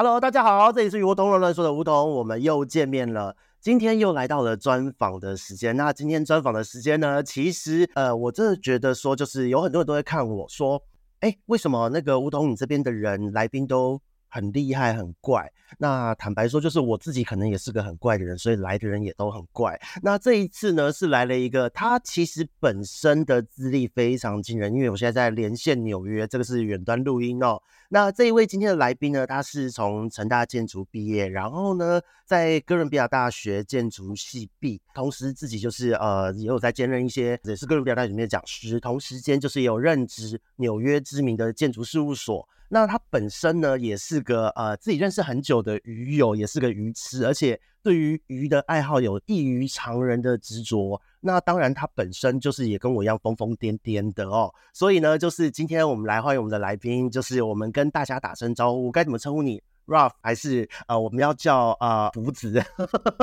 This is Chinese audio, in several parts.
Hello，大家好，这里是鱼活通乱乱说的梧桐，我们又见面了。今天又来到了专访的时间。那今天专访的时间呢，其实呃，我真的觉得说，就是有很多人都在看我说，哎，为什么那个梧桐你这边的人来宾都很厉害很怪，那坦白说，就是我自己可能也是个很怪的人，所以来的人也都很怪。那这一次呢，是来了一个他其实本身的资历非常惊人，因为我现在在连线纽约，这个是远端录音哦。那这一位今天的来宾呢，他是从成大建筑毕业，然后呢，在哥伦比亚大学建筑系毕，同时自己就是呃也有在兼任一些，也是哥伦比亚大学里面的讲师，同时间就是也有任职纽约知名的建筑事务所。那他本身呢，也是个呃自己认识很久的鱼友，也是个鱼痴，而且对于鱼的爱好有异于常人的执着。那当然，他本身就是也跟我一样疯疯癫癫的哦。所以呢，就是今天我们来欢迎我们的来宾，就是我们跟大家打声招呼，该怎么称呼你？Ralph 还是呃我们要叫呃福子？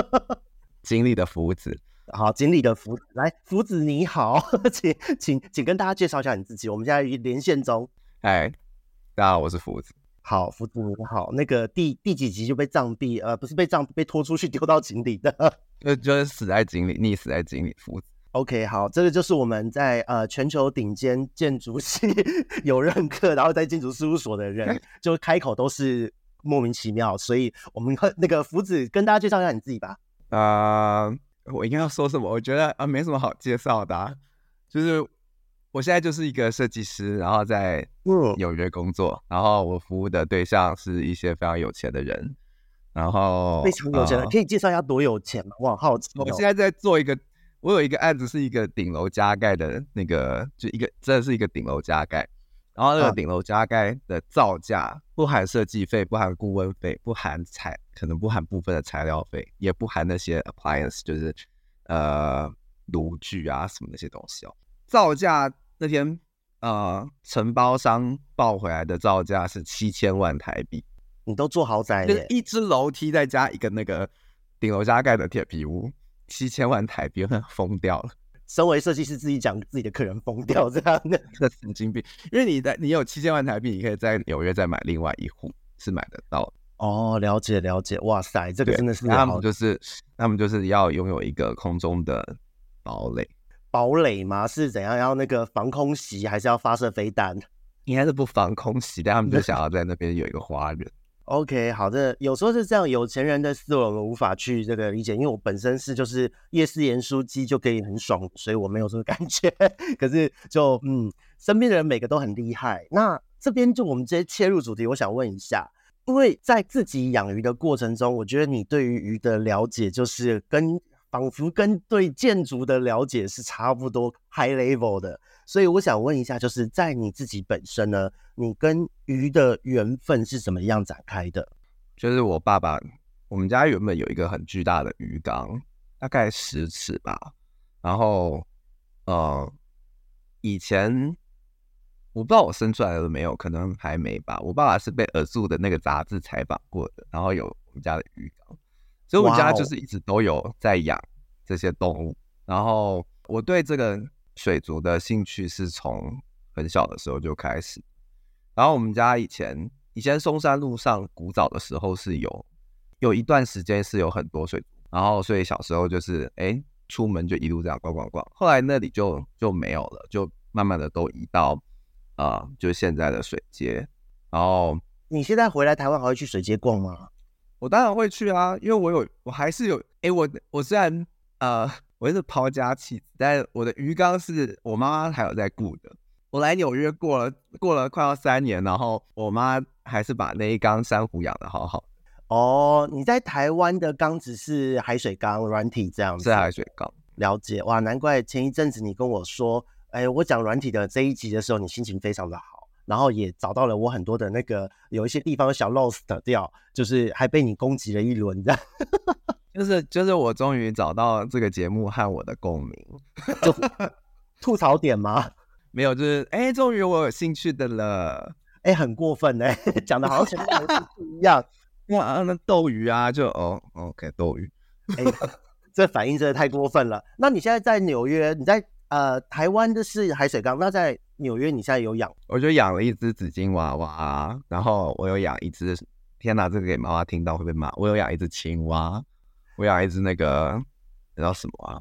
经理的福子，好，经理的福子，来，福子你好，请请请跟大家介绍一下你自己。我们现在连线中，哎。大家好，我是福子。好，福子你好。那个第第几集就被杖毙？呃，不是被杖，被拖出去丢到井里的，就就是死在井里，溺死在井里。福子。OK，好，这个就是我们在呃全球顶尖建筑系 有认课，然后在建筑事务所的人，就开口都是莫名其妙。所以我们那个福子跟大家介绍一下你自己吧。啊、呃，我应该要说什么？我觉得啊、呃，没什么好介绍的、啊，就是。我现在就是一个设计师，然后在纽约工作，嗯、然后我服务的对象是一些非常有钱的人，然后非常有钱的，呃、可以介绍一下多有钱吗？我很好奇。我现在在做一个，我有一个案子是一个顶楼加盖的那个，就一个真的是一个顶楼加盖，然后那个顶楼加盖的造价不含设计费，不含顾问费，不含材，可能不含部分的材料费，也不含那些 appliance，就是呃炉具啊什么那些东西哦，造价。那天，呃，承包商报回来的造价是七千万台币。你都做豪宅耶？一只楼梯再加一个那个顶楼加盖的铁皮屋，七千万台币，疯掉了。身为设计师，自己讲自己的客人疯掉这样的，这神经病。因为你在你有七千万台币，你可以在纽约再买另外一户，是买得到的。哦，了解了解。哇塞，这个真的是他们就是他们就是要拥有一个空中的堡垒。堡垒吗？是怎样？要那个防空袭，还是要发射飞弹？应该是不防空袭，但他们就 想要在那边有一个花园。OK，好的。有时候是这样，有钱人的思维我们无法去这个理解，因为我本身是就是夜市盐酥鸡就可以很爽，所以我没有这个感觉。可是就嗯，身边的人每个都很厉害。那这边就我们直接切入主题，我想问一下，因为在自己养鱼的过程中，我觉得你对于鱼的了解就是跟。仿佛跟对建筑的了解是差不多 high level 的，所以我想问一下，就是在你自己本身呢，你跟鱼的缘分是怎么样展开的？就是我爸爸，我们家原本有一个很巨大的鱼缸，大概十尺吧。然后，呃，以前我不知道我生出来了没有，可能还没吧。我爸爸是被 Azoo 的那个杂志采访过的，然后有我们家的鱼缸。所以我家就是一直都有在养这些动物然后我对这个水族的兴趣是从很小的时候就开始。然后我们家以前以前松山路上古早的时候是有有一段时间是有很多水族，然后所以小时候就是哎出门就一路这样逛逛逛，后来那里就就没有了，就慢慢的都移到啊、呃、就现在的水街。然后你现在回来台湾还会去水街逛吗？我当然会去啊，因为我有，我还是有，哎，我我虽然呃，我是抛家弃子，但是我的鱼缸是我妈妈还有在顾的。我来纽约过了，过了快要三年，然后我妈还是把那一缸珊瑚养的好好。哦，你在台湾的缸子是海水缸软体这样子？是海水缸。了解哇，难怪前一阵子你跟我说，哎，我讲软体的这一集的时候，你心情非常的好。然后也找到了我很多的那个有一些地方小 lost 掉，就是还被你攻击了一轮，这样。就是就是我终于找到这个节目和我的共鸣，就吐槽点吗？没有，就是哎，终于我有兴趣的了，哎，很过分哎，讲的好像前面不一样。哇，那斗鱼啊，就哦，OK，斗鱼，哎，这反应真的太过分了。那你现在在纽约，你在呃台湾的是海水缸，那在？纽约，你现在有养？我就养了一只紫金娃娃，然后我有养一只天哪，这个给妈妈听到会被骂。我有养一只青蛙，我养一只那个那叫什么啊？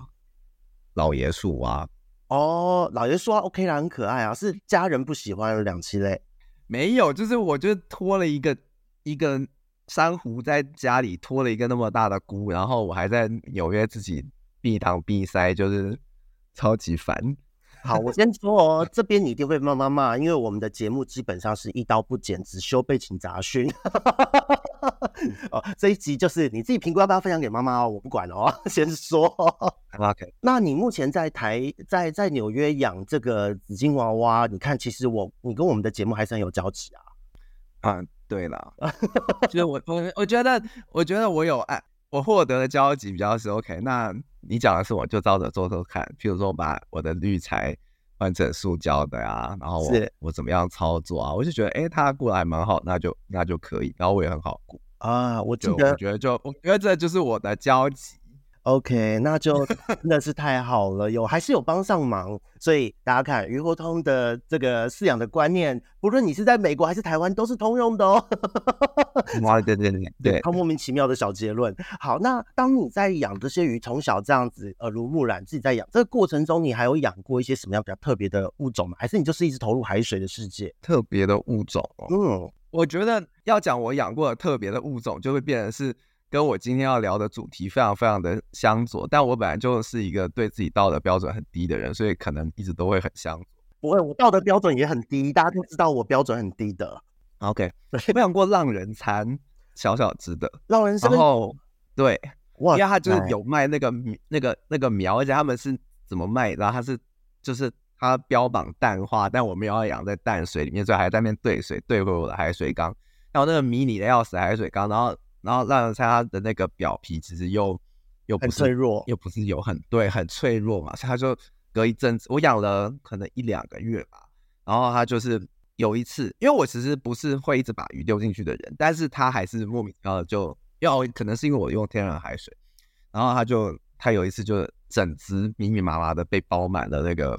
老爷树蛙。哦，老爷树蛙 OK 啦，很可爱啊。是家人不喜欢两栖类？没有，就是我就拖了一个一个珊瑚在家里拖了一个那么大的菇，然后我还在纽约自己闭汤闭塞，就是超级烦。好，我先说哦，这边你一定会骂妈妈，因为我们的节目基本上是一刀不剪，只修背景杂讯。哦，这一集就是你自己评估要不要分享给妈妈哦，我不管哦，先说。OK，那你目前在台在在纽约养这个紫金娃娃，你看，其实我你跟我们的节目还是很有交集啊。啊，对了，就是我我我觉得我觉得我有爱，我获得的交集比较是 OK。那你讲的是，我就照着做做看。譬如说，把我的滤材换成塑胶的啊，然后我我怎么样操作啊？我就觉得，哎，他过来蛮好，那就那就可以。然后我也很好过啊，我觉得我觉得就我觉得这就是我的交集。OK，那就 真的是太好了，有还是有帮上忙，所以大家看鱼活通的这个饲养的观念，不论你是在美国还是台湾，都是通用的哦。哇，对对对对，他莫名其妙的小结论。好，那当你在养这些鱼，从小这样子耳濡目染，自己在养这个过程中，你还有养过一些什么样比较特别的物种吗？还是你就是一直投入海水的世界？特别的物种，嗯，我觉得要讲我养过的特别的物种，就会变成是。跟我今天要聊的主题非常非常的相左，但我本来就是一个对自己道德标准很低的人，所以可能一直都会很相左。不会，我道德标准也很低，大家都知道我标准很低的。OK，我养过浪人餐，小小只的浪人餐，然后对，哇，因为他就是有卖那个那个那个苗，而且他们是怎么卖？然后他是就是他标榜淡化，但我们要养在淡水里面，所以还在那边兑水兑回我的海水缸，然后那个迷你的要死海水缸，然后。然后让人猜它的那个表皮其实又又不是脆弱，又不是有很对很脆弱嘛，所以它就隔一阵子，我养了可能一两个月吧。然后它就是有一次，因为我其实不是会一直把鱼丢进去的人，但是它还是莫名其妙的就要，可能是因为我用天然海水，然后它就它有一次就整只密密麻麻的被包满了那个，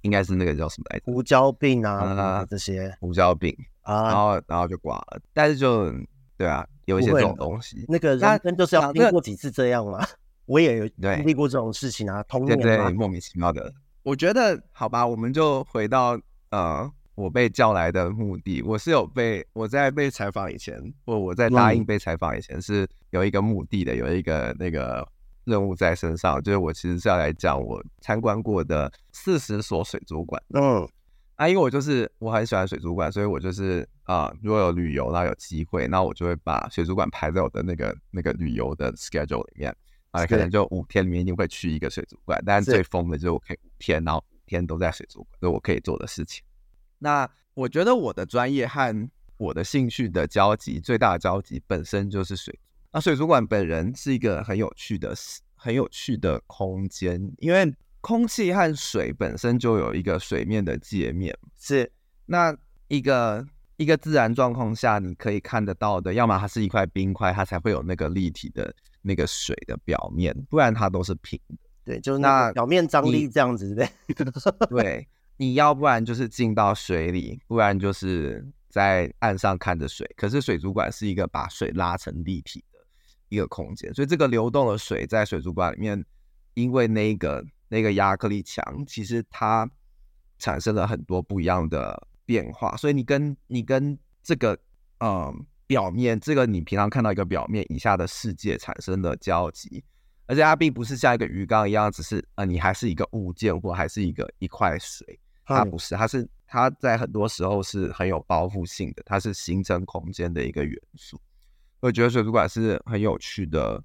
应该是那个叫什么来着？胡椒病啊，啊这些胡椒病啊，然后然后就挂了，但是就对啊。有一些这种东西，那个人生就是要经过几次这样嘛。我也有经历过这种事情啊，童年对，对，莫名其妙的。我觉得好吧，我们就回到呃，我被叫来的目的。我是有被我在被采访以前，或我在答应被采访以前是有一个目的的，有一个那个任务在身上，就是我其实是要来讲我参观过的四十所水族馆。嗯。啊，因为我就是我很喜欢水族馆，所以我就是啊、呃，如果有旅游，然后有机会，那我就会把水族馆排在我的那个那个旅游的 schedule 里面啊，可能就五天里面一定会去一个水族馆。但是最疯的就是我可以五天，然后五天都在水族馆，是我可以做的事情。那我觉得我的专业和我的兴趣的交集最大的交集本身就是水族。那水族馆本人是一个很有趣的、很有趣的空间，因为。空气和水本身就有一个水面的界面，是那一个一个自然状况下你可以看得到的，要么它是一块冰块，它才会有那个立体的那个水的表面，不然它都是平的。对，就是那表面张力这样子，对 对，你要不然就是进到水里，不然就是在岸上看着水。可是水族馆是一个把水拉成立体的一个空间，所以这个流动的水在水族馆里面，因为那个。那个亚克力墙其实它产生了很多不一样的变化，所以你跟你跟这个嗯表面，这个你平常看到一个表面以下的世界产生了交集，而且它并不是像一个鱼缸一样，只是呃你还是一个物件或还是一个一块水，它不是，它是它在很多时候是很有包覆性的，它是形成空间的一个元素。我觉得水族馆是很有趣的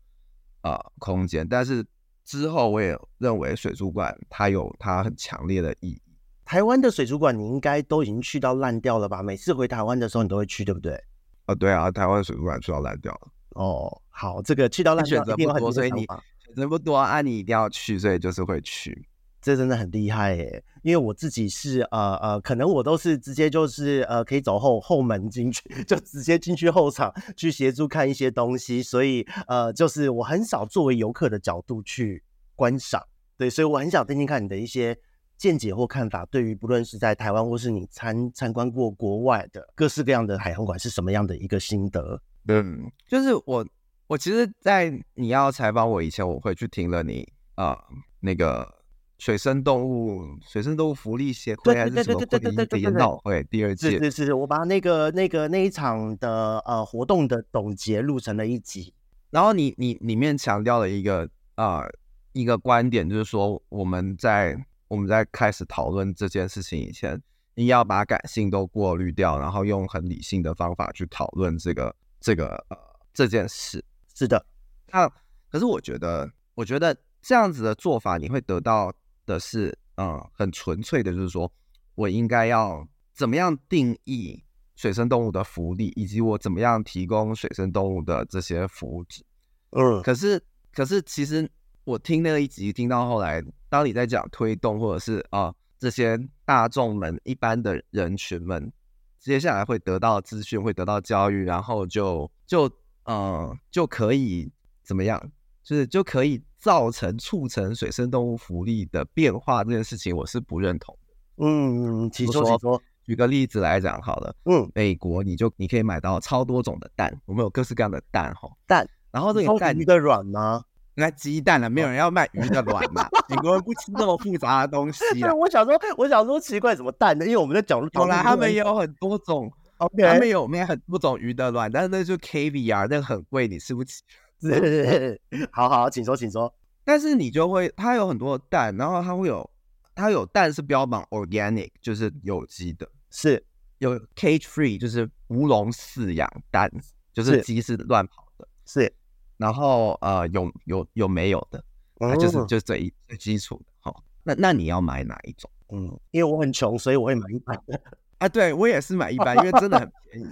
呃空间，但是。之后，我也认为水族馆它有它很强烈的意义。台湾的水族馆你应该都已经去到烂掉了吧？每次回台湾的时候你都会去，对不对？啊，对啊，台湾水族馆去到烂掉了。哦，好，这个去到烂掉选择不多，所以你选择不多，啊，你一定要去，所以就是会去。这真的很厉害耶！因为我自己是呃呃，可能我都是直接就是呃，可以走后后门进去，就直接进去后场去协助看一些东西，所以呃，就是我很少作为游客的角度去观赏。对，所以我很想听听看你的一些见解或看法，对于不论是在台湾或是你参参观过国外的各式各样的海洋馆是什么样的一个心得？嗯，就是我我其实，在你要采访我以前，我会去听了你啊、呃、那个水生动物水生动物福利协会还是什么的研讨会第二届，是是是，我把那个那个那一场的呃活动的总结录成了一集，然后你你里面强调了一个啊、呃、一个观点，就是说我们在我们在开始讨论这件事情以前。你要把感性都过滤掉，然后用很理性的方法去讨论这个这个呃这件事。是的，那可是我觉得，我觉得这样子的做法，你会得到的是，嗯，很纯粹的，就是说我应该要怎么样定义水生动物的福利，以及我怎么样提供水生动物的这些福祉。嗯，可是可是其实我听那一集听到后来，当你在讲推动或者是啊。这些大众们、一般的人群们，接下来会得到资讯，会得到教育，然后就就呃就可以怎么样？就是就可以造成促成水生动物福利的变化这件事情，我是不认同的。嗯，请说，请说。举个例子来讲好了，嗯，美国你就你可以买到超多种的蛋，我们有各式各样的蛋哈，蛋，然后这个蛋鱼的卵吗？那鸡蛋了，没有人要卖鱼的卵嘛？美国人不吃那么复杂的东西啊！我想说，我想说奇怪，什么蛋呢？因为我们在讲，后来他们也有很多种他们有卖很多种鱼的卵，但是那就 caviar，那个很贵，你吃不起。是，好好，请说，请说。但是你就会，它有很多蛋，然后它会有，它有蛋是标榜 organic，就是有机的，是有 cage free，就是无笼饲养蛋，就是鸡是乱跑的，是。然后呃有有有没有的，啊、就是就是最最基础的哈。那那你要买哪一种？嗯，因为我很穷，所以我会买一般的。啊，对我也是买一般，因为真的很便宜。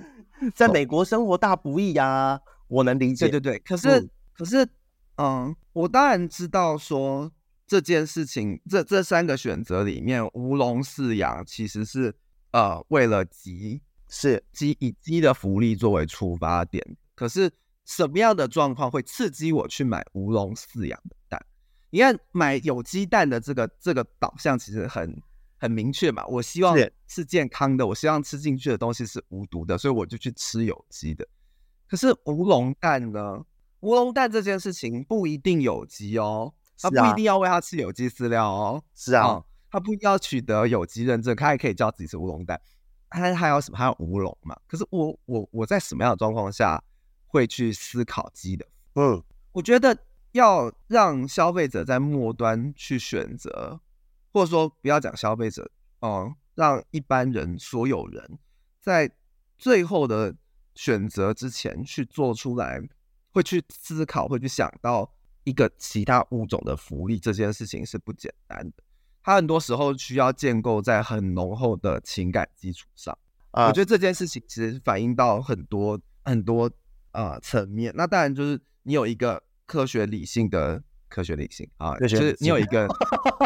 在美国生活大不易呀、啊，我能理解。对对对，可是、嗯、可是嗯，我当然知道说这件事情，这这三个选择里面，无笼饲养其实是呃为了鸡是鸡以鸡的福利作为出发点，可是。什么样的状况会刺激我去买无笼饲养的蛋？你看，买有机蛋的这个这个导向其实很很明确嘛。我希望是健康的，我希望吃进去的东西是无毒的，所以我就去吃有机的。可是无龙蛋呢？无龙蛋这件事情不一定有机哦，它不一定要喂它吃有机饲料哦。是啊，嗯，它不一定要取得有机认证，它也可以叫自己是无笼蛋。它还有什么？还有无龙嘛？可是我我我在什么样的状况下？会去思考鸡的，嗯，我觉得要让消费者在末端去选择，或者说不要讲消费者，哦、嗯，让一般人所有人在最后的选择之前去做出来，会去思考，会去想到一个其他物种的福利，这件事情是不简单的。它很多时候需要建构在很浓厚的情感基础上。啊，我觉得这件事情其实反映到很多很多。啊，层面，那当然就是你有一个科学理性的科学理性啊，就是你有一个，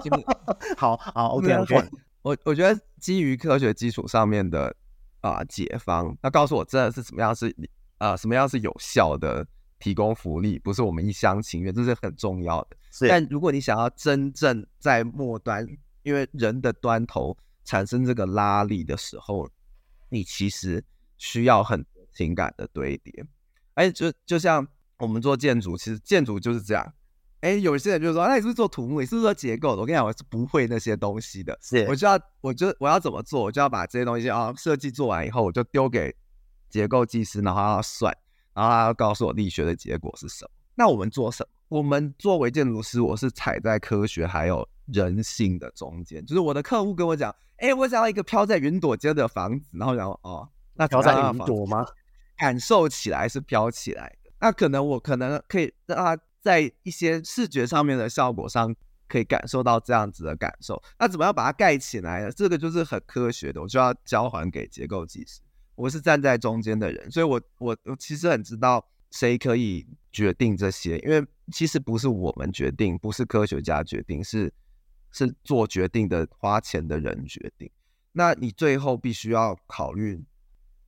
好好，OK OK，我我觉得基于科学基础上面的啊解方，那告诉我真的是怎么样是啊什么样是有效的提供福利，不是我们一厢情愿，这是很重要的。是，但如果你想要真正在末端，因为人的端头产生这个拉力的时候，你其实需要很情感的堆叠。哎，就就像我们做建筑，其实建筑就是这样。哎，有些人就说，那你是不是做土木？你是不是做结构的？我跟你讲，我是不会那些东西的。是，我就要，我就我要怎么做？我就要把这些东西啊，设计做完以后，我就丢给结构技师，然后他要算，然后他要告诉我力学的结果是什么。那我们做什么？我们作为建筑师，我是踩在科学还有人性的中间。就是我的客户跟我讲，哎，我想要一个飘在云朵间的房子，然后然后哦，那飘在云朵吗？感受起来是飘起来的，那可能我可能可以让他在一些视觉上面的效果上可以感受到这样子的感受。那怎么样把它盖起来呢？这个就是很科学的，我就要交还给结构技师。我是站在中间的人，所以我我我其实很知道谁可以决定这些，因为其实不是我们决定，不是科学家决定，是是做决定的花钱的人决定。那你最后必须要考虑。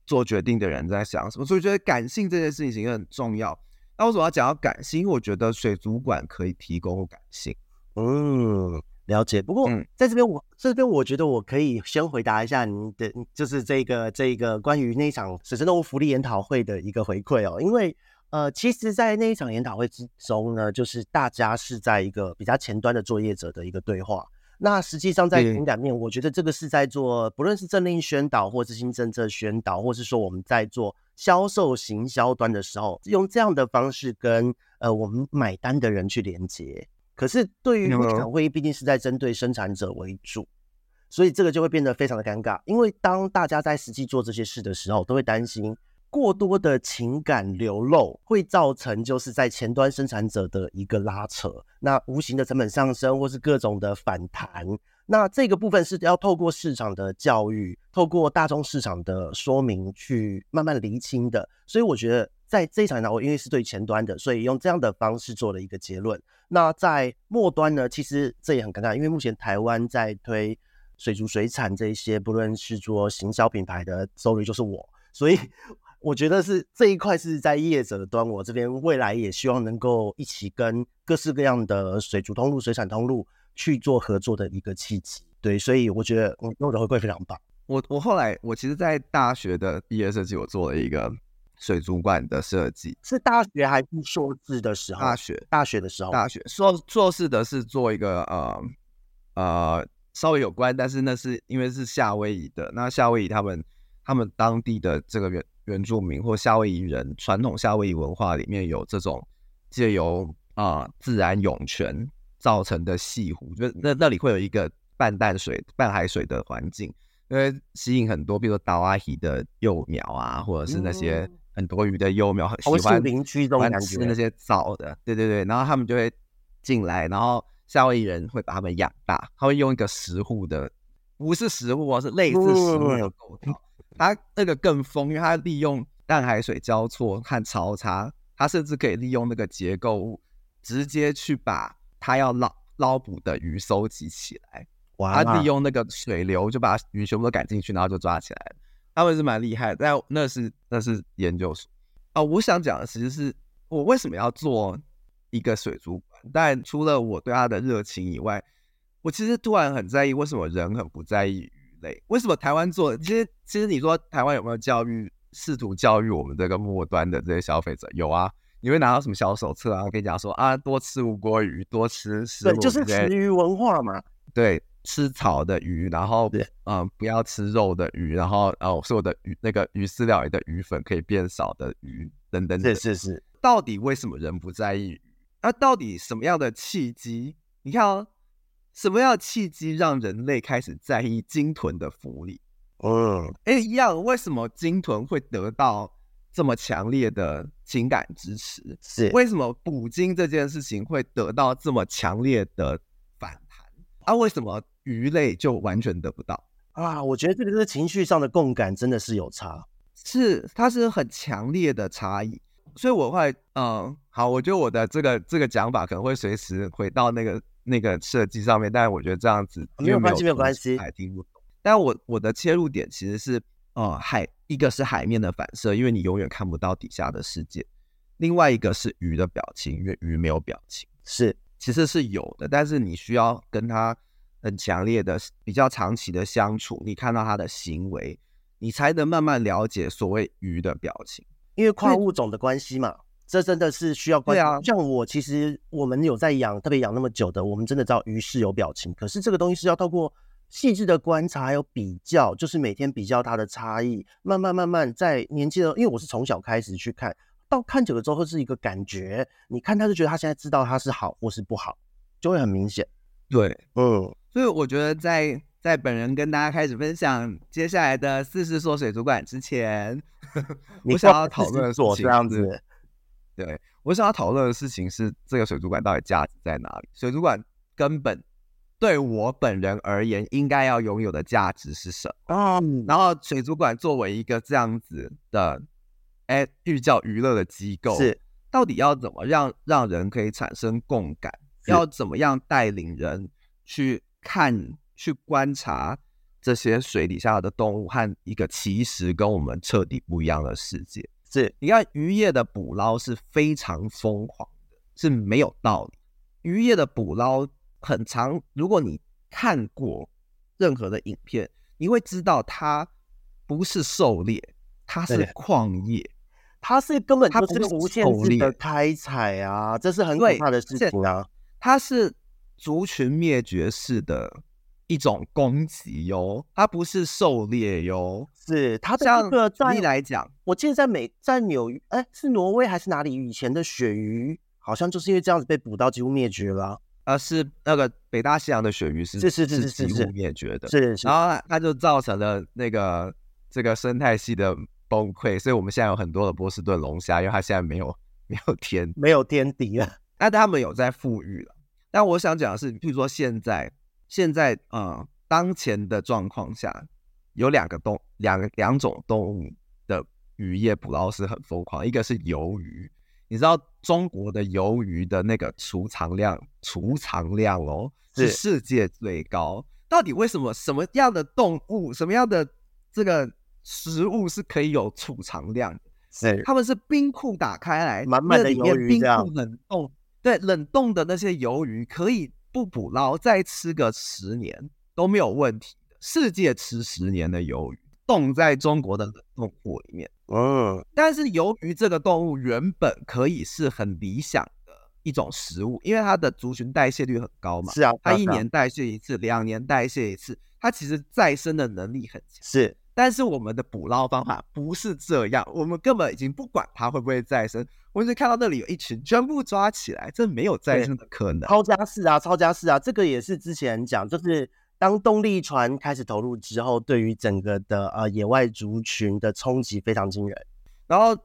做决定的人在想什么，所以我觉得感性这件事情也很重要。那为什么要讲到感性？因为我觉得水族馆可以提供感性。嗯，了解。不过在这边我，嗯、这边我觉得我可以先回答一下您的，就是这个这个关于那一场水生动物福利研讨会的一个回馈哦。因为呃，其实，在那一场研讨会之中呢，就是大家是在一个比较前端的作业者的一个对话。那实际上在情感面，我觉得这个是在做，不论是政令宣导，或是新政策宣导，或是说我们在做销售行销端的时候，用这样的方式跟呃我们买单的人去连接。可是对于那场会议，毕竟是在针对生产者为主，所以这个就会变得非常的尴尬。因为当大家在实际做这些事的时候，都会担心。过多的情感流露会造成就是在前端生产者的一个拉扯，那无形的成本上升或是各种的反弹，那这个部分是要透过市场的教育，透过大众市场的说明去慢慢厘清的。所以我觉得在这一场呢，我因为是对前端的，所以用这样的方式做了一个结论。那在末端呢，其实这也很尴尬，因为目前台湾在推水族水产这一些，不论是做行销品牌的手里就是我，所以。我觉得是这一块是在业者的端，我这边未来也希望能够一起跟各式各样的水族通路、水产通路去做合作的一个契机。对，所以我觉得我我的回馈非常棒。我我后来我其实，在大学的毕业设计，我做了一个水族馆的设计，是大学还是硕士的时候？大学大学的时候，大学硕硕士的是做一个呃呃稍微有关，但是那是因为是夏威夷的，那夏威夷他们他们当地的这个原。原住民或夏威夷人传统夏威夷文化里面有这种借由啊、呃、自然涌泉造成的潟湖，就那那里会有一个半淡水、半海水的环境，因为吸引很多，比如说岛阿喜的幼苗啊，或者是那些很多鱼的幼苗，很喜欢林区中吃那些藻的，对对对，然后他们就会进来，然后夏威夷人会把他们养大，他会用一个石沪的，不是石沪，是类似石沪的构造。它那个更疯，因为它利用淡海水交错和潮差，它甚至可以利用那个结构物，直接去把它要捞捞捕的鱼收集起来。哇！他利用那个水流就把鱼全部都赶进去，然后就抓起来了。他们是蛮厉害的，但那是那是研究所啊、哦。我想讲的其实是我为什么要做一个水族馆，但除了我对它的热情以外，我其实突然很在意为什么人很不在意鱼类。为什么台湾做？其实，其实你说台湾有没有教育，试图教育我们这个末端的这些消费者？有啊，你会拿到什么小手册啊？跟你讲说啊，多吃吴郭鱼，多吃食物，对，就是食鱼文化嘛。对，吃草的鱼，然后嗯、呃，不要吃肉的鱼，然后哦，所有的鱼那个鱼饲料里的鱼粉可以变少的鱼等等，等。是是是。到底为什么人不在意鱼？那、啊、到底什么样的契机？你看哦。什么样的契机让人类开始在意鲸豚的福利？嗯，哎，一样，为什么鲸豚会得到这么强烈的情感支持？是为什么捕鲸这件事情会得到这么强烈的反弹？啊，为什么鱼类就完全得不到？啊，我觉得这个是情绪上的共感真的是有差，是它是很强烈的差异。所以我会，嗯，好，我觉得我的这个这个讲法可能会随时回到那个。那个设计上面，但是我觉得这样子没有关系，没有关系，还听不懂。但我我的切入点其实是，呃，海一个是海面的反射，因为你永远看不到底下的世界；另外一个是鱼的表情，因为鱼没有表情，是其实是有的，但是你需要跟它很强烈的、比较长期的相处，你看到它的行为，你才能慢慢了解所谓鱼的表情，因为跨物种的关系嘛。这真的是需要对啊。像我其实我们有在养，特别养那么久的，我们真的知道鱼是有表情。可是这个东西是要透过细致的观察，还有比较，就是每天比较它的差异，慢慢慢慢在年轻的，因为我是从小开始去看到看久了之后，是一个感觉。你看他就觉得他现在知道他是好或是不好，就会很明显。对，嗯，所以我觉得在在本人跟大家开始分享接下来的四十所水族馆之前，我想要讨论的是这样子。对，我想要讨论的事情是这个水族馆到底价值在哪里？水族馆根本对我本人而言应该要拥有的价值是什么？嗯，然后水族馆作为一个这样子的，哎，寓教娱乐的机构，是到底要怎么让让人可以产生共感？要怎么样带领人去看、去观察这些水底下的动物和一个其实跟我们彻底不一样的世界？是，你看渔业的捕捞是非常疯狂的，是没有道理。渔业的捕捞很长，如果你看过任何的影片，你会知道它不是狩猎，它是矿业，它是根本就是无限制的开采啊，这是很可怕的事情啊。它是族群灭绝式的一种攻击哟，它不是狩猎哟。是它这个举例来讲，我记得在美在纽哎是挪威还是哪里以前的鳕鱼，好像就是因为这样子被捕到几乎灭绝了。呃，是那个北大西洋的鳕鱼是是是是是几乎灭绝的，是，是，是，然后它就造成了那个这个生态系的崩溃，所以我们现在有很多的波士顿龙虾，因为它现在没有没有天没有天敌了。那他们有在富裕了，但我想讲的是，譬如说现在现在呃当前的状况下，有两个动两个两种动物的渔业捕捞是很疯狂，一个是鱿鱼，你知道中国的鱿鱼的那个储藏量储藏量哦是世界最高，到底为什么什么样的动物什么样的这个食物是可以有储藏量的？是他们是冰库打开来，满满的鱿鱼，冰库冷冻。对，冷冻的那些鱿鱼可以不捕捞，再吃个十年都没有问题的。世界吃十年的鱿鱼，冻在中国的冷冻库里面。嗯，但是由于这个动物原本可以是很理想的一种食物，因为它的族群代谢率很高嘛。是啊，它一年代谢一次，两年代谢一次，它其实再生的能力很强。是。但是我们的捕捞方法不是这样，我们根本已经不管它会不会再生，我们只看到那里有一群，全部抓起来，这没有再生的可能。抄家式啊，抄家式啊，这个也是之前讲，就是当动力船开始投入之后，对于整个的呃野外族群的冲击非常惊人。然后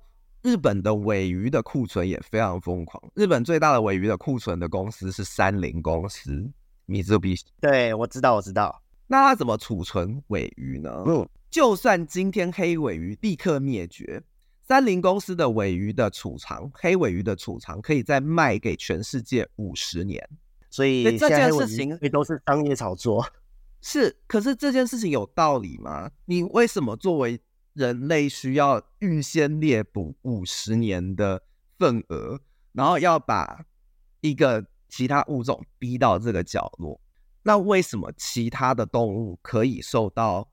日本的尾鱼的库存也非常疯狂，日本最大的尾鱼的库存的公司是三菱公司，米兹比。对，我知道，我知道。那它怎么储存尾鱼呢？嗯。就算今天黑尾鱼立刻灭绝，三菱公司的尾鱼的储藏，黑尾鱼的储藏可以再卖给全世界五十年。所以这件事情也都是商业炒作。是，可是这件事情有道理吗？你为什么作为人类需要预先猎捕五十年的份额，然后要把一个其他物种逼到这个角落？那为什么其他的动物可以受到？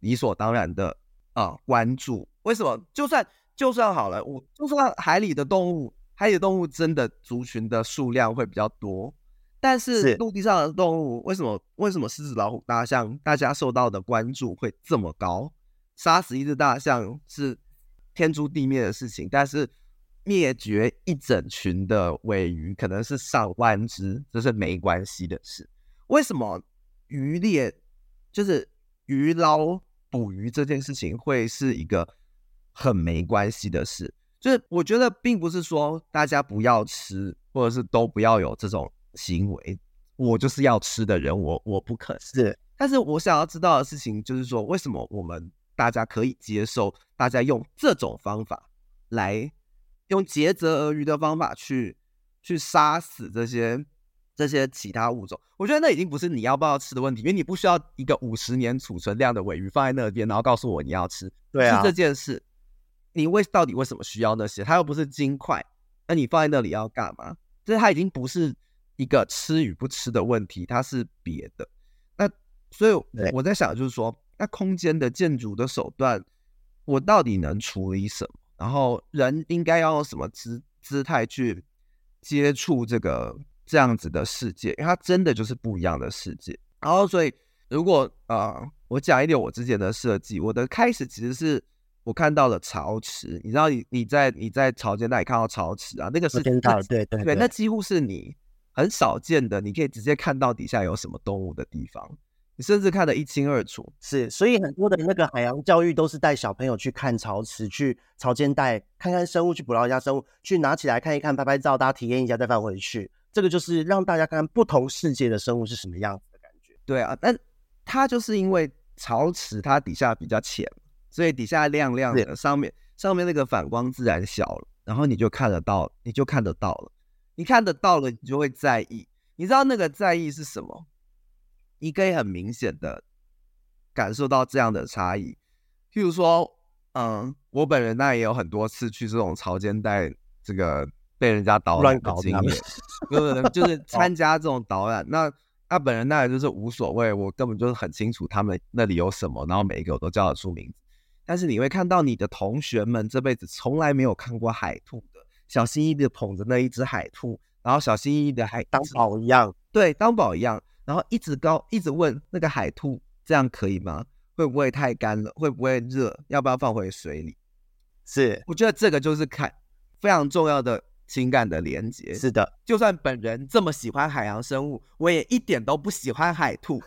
理所当然的啊、关注为什么？就算就算好了，我就算海里的动物，海里的动物真的族群的数量会比较多，但是陆地上的动物为什么？为什么狮子、老虎、大象大家受到的关注会这么高？杀死一只大象是天诛地灭的事情，但是灭绝一整群的尾鱼可能是上万只，这是没关系的事。为什么渔猎就是鱼捞？捕鱼这件事情会是一个很没关系的事，就是我觉得并不是说大家不要吃，或者是都不要有这种行为。我就是要吃的人，我我不可是。但是我想要知道的事情就是说，为什么我们大家可以接受大家用这种方法来用竭泽而渔的方法去去杀死这些。这些其他物种，我觉得那已经不是你要不要吃的问题，因为你不需要一个五十年储存量的尾鱼放在那边，然后告诉我你要吃。对啊，是这件事，你为到底为什么需要那些？它又不是金块，那你放在那里要干嘛？这它已经不是一个吃与不吃的问题，它是别的。那所以我在想，就是说，那空间的建筑的手段，我到底能处理什么？然后人应该要用什么姿姿态去接触这个？这样子的世界，因为它真的就是不一样的世界。然后，所以如果啊、呃，我讲一点我之前的设计，我的开始其实是我看到了潮池。你知道你，你你在你在潮间带看到潮池啊，那个是对对，对，那几乎是你很少见的，你可以直接看到底下有什么动物的地方，你甚至看得一清二楚。是，所以很多的那个海洋教育都是带小朋友去看潮池，去潮间带看看生物，去捕捞一下生物，去拿起来看一看，拍拍照，大家体验一下，再放回去。这个就是让大家看看不同世界的生物是什么样子的感觉。对啊，但它就是因为潮池它底下比较浅，所以底下亮亮的，上面上面那个反光自然小了，然后你就看得到，你就看得到了，你看得到了，你就会在意。你知道那个在意是什么？你可以很明显的感受到这样的差异。譬如说，嗯，我本人那也有很多次去这种潮间带这个。被人家导览的经验，对对，就是 参加这种导览。那他本人那也就是无所谓，我根本就是很清楚他们那里有什么，然后每一个我都叫得出名字。但是你会看到你的同学们这辈子从来没有看过海兔的，小心翼翼的捧着那一只海兔，然后小心翼翼的还当宝一样，对，当宝一样，然后一直高一直问那个海兔，这样可以吗？会不会太干了？会不会热？要不要放回水里？是，我觉得这个就是看非常重要的。情感的连接是的，就算本人这么喜欢海洋生物，我也一点都不喜欢海兔。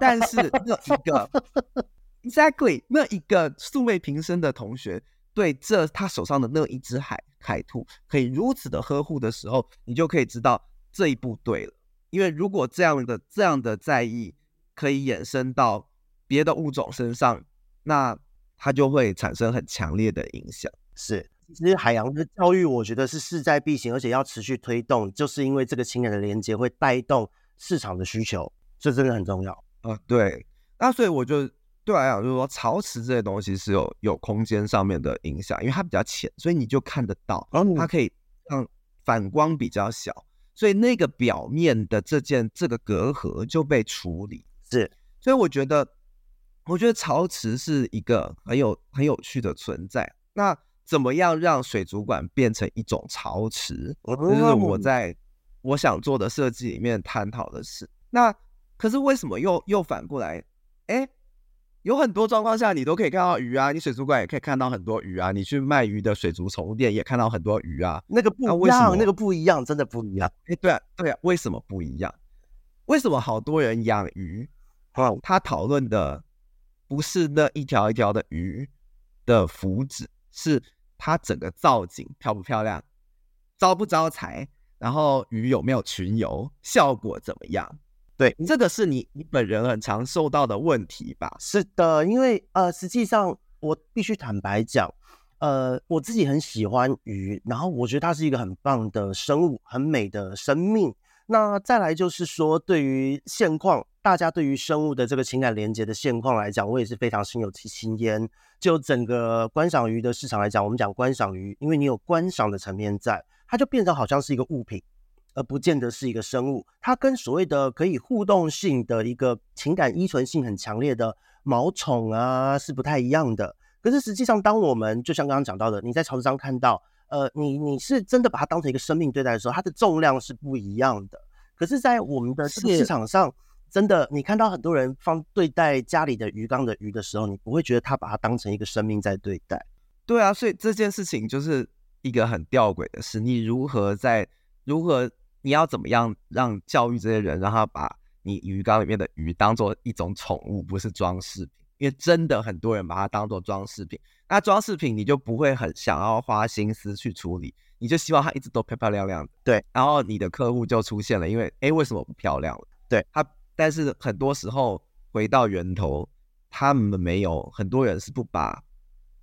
但是那一个，exactly 那一个素昧平生的同学，对这他手上的那一只海海兔可以如此的呵护的时候，你就可以知道这一步对了。因为如果这样的这样的在意可以衍生到别的物种身上，那它就会产生很强烈的影响。是。其实海洋的教育，我觉得是势在必行，而且要持续推动，就是因为这个情感的连接会带动市场的需求，这真的很重要。啊、呃，对。那所以我就对我来讲，就是说潮池这些东西是有有空间上面的影响，因为它比较浅，所以你就看得到，它可以让反光比较小，所以那个表面的这件这个隔阂就被处理。是，所以我觉得，我觉得潮池是一个很有很有趣的存在。那怎么样让水族馆变成一种潮池？这是我在我想做的设计里面探讨的事。那可是为什么又又反过来？哎，有很多状况下你都可以看到鱼啊，你水族馆也可以看到很多鱼啊，你去卖鱼的水族宠物店也看到很多鱼啊。那个不一样，那个不一样，真的不一样。哎，对啊，对啊，为什么不一样？为什么好多人养鱼？哦，他讨论的不是那一条一条的鱼的福祉，是。它整个造景漂不漂亮，招不招财，然后鱼有没有群游，效果怎么样？对，这个是你你本人很常受到的问题吧？是的，因为呃，实际上我必须坦白讲，呃，我自己很喜欢鱼，然后我觉得它是一个很棒的生物，很美的生命。那再来就是说，对于现况，大家对于生物的这个情感连接的现况来讲，我也是非常心有戚戚焉。就整个观赏鱼的市场来讲，我们讲观赏鱼，因为你有观赏的层面在，它就变成好像是一个物品，而不见得是一个生物。它跟所谓的可以互动性的一个情感依存性很强烈的毛虫啊，是不太一样的。可是实际上，当我们就像刚刚讲到的，你在潮池上看到，呃，你你是真的把它当成一个生命对待的时候，它的重量是不一样的。可是，在我们的这个市场上。真的，你看到很多人放对待家里的鱼缸的鱼的时候，你不会觉得他把它当成一个生命在对待。对啊，所以这件事情就是一个很吊诡的事。你如何在如何你要怎么样让教育这些人，让他把你鱼缸里面的鱼当做一种宠物，不是装饰品？因为真的很多人把它当做装饰品。那装饰品你就不会很想要花心思去处理，你就希望它一直都漂漂亮亮的。对，然后你的客户就出现了，因为诶，为什么不漂亮了？对，他。但是很多时候回到源头，他们没有很多人是不把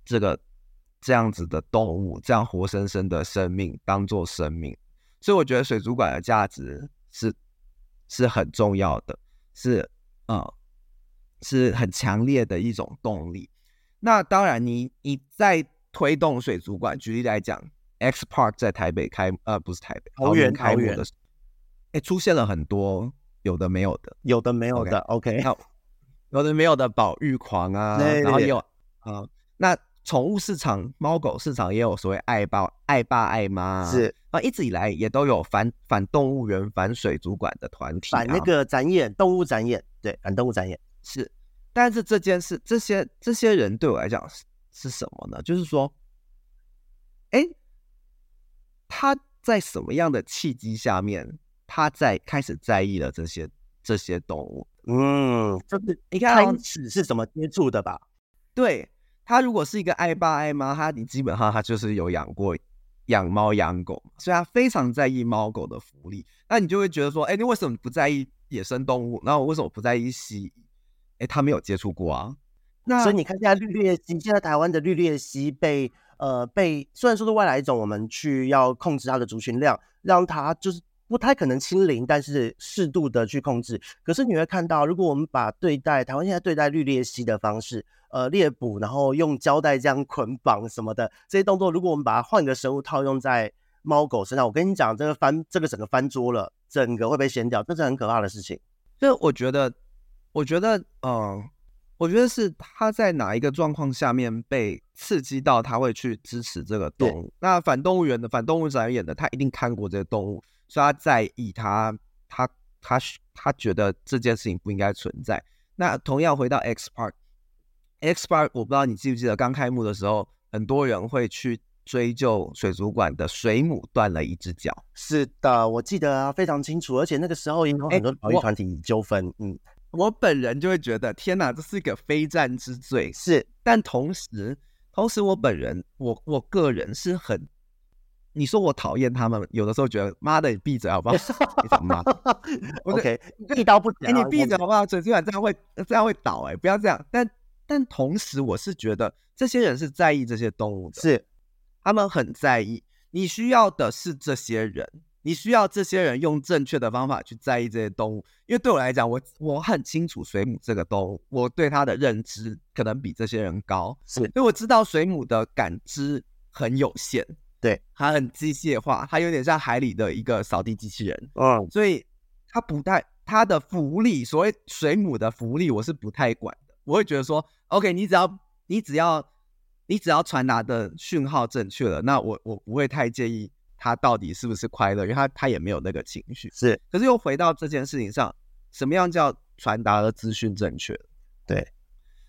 这个这样子的动物，这样活生生的生命当做生命，所以我觉得水族馆的价值是是很重要的，是啊、呃，是很强烈的一种动力。那当然你，你你在推动水族馆，举例来讲，X Park 在台北开，呃，不是台北，桃园开幕的，哎，出现了很多。有的没有的，有的没有的，OK，好，有的没有的保育狂啊，然后也有啊、呃，那宠物市场、猫狗市场也有所谓爱爸、爱爸、爱妈，是啊，一直以来也都有反反动物园、反水族馆的团体、啊，反那个展演动物展演，对，反动物展演是，但是这件事，这些这些人对我来讲是是什么呢？就是说，哎，他在什么样的契机下面？他在开始在意了这些这些动物，嗯，就是你看开始是怎么接触的吧？对，他如果是一个爱爸爱妈，他你基本上他就是有养过养猫养狗，所以他非常在意猫狗的福利。那你就会觉得说，哎，你为什么不在意野生动物？那我为什么不在意蜥蜴？哎，他没有接触过啊。那所以你看，现在绿鬣蜥，现在台湾的绿鬣蜥被呃被虽然说是外来种，我们去要控制它的族群量，让它就是。不太可能清零，但是适度的去控制。可是你会看到，如果我们把对待台湾现在对待绿鬣蜥的方式，呃，猎捕，然后用胶带这样捆绑什么的这些动作，如果我们把它换个生物套用在猫狗身上，我跟你讲，这个翻这个整个翻桌了，整个会被掀掉，这是很可怕的事情。就我觉得，我觉得，嗯、我觉得是他在哪一个状况下面被刺激到，他会去支持这个动物。那反动物园的反动物展演的，他一定看过这个动物，所以他在意他，他，他，他觉得这件事情不应该存在。那同样回到 X Park，X Park，我不知道你记不记得刚开幕的时候，很多人会去追究水族馆的水母断了一只脚。是的，我记得啊，非常清楚，而且那个时候也有很多保育团体纠纷。嗯，我本人就会觉得，天哪，这是一个非战之罪。是，但同时，同时我本人，我我个人是很，你说我讨厌他们，有的时候觉得，妈的，你闭嘴好不好？你怎么骂？OK，一刀不剪。哎，你闭嘴好不好？嘴今晚这样会这样会倒哎、欸，不要这样。但但同时，我是觉得。这些人是在意这些动物的，是他们很在意。你需要的是这些人，你需要这些人用正确的方法去在意这些动物。因为对我来讲，我我很清楚水母这个动物，我对它的认知可能比这些人高，是，因为我知道水母的感知很有限，对，它很机械化，它有点像海里的一个扫地机器人，嗯，所以它不太它的浮力，所谓水母的浮力，我是不太管的。我会觉得说，OK，你只要。你只要你只要传达的讯号正确了，那我我不会太介意他到底是不是快乐，因为他他也没有那个情绪。是，可是又回到这件事情上，什么样叫传达的资讯正确？对，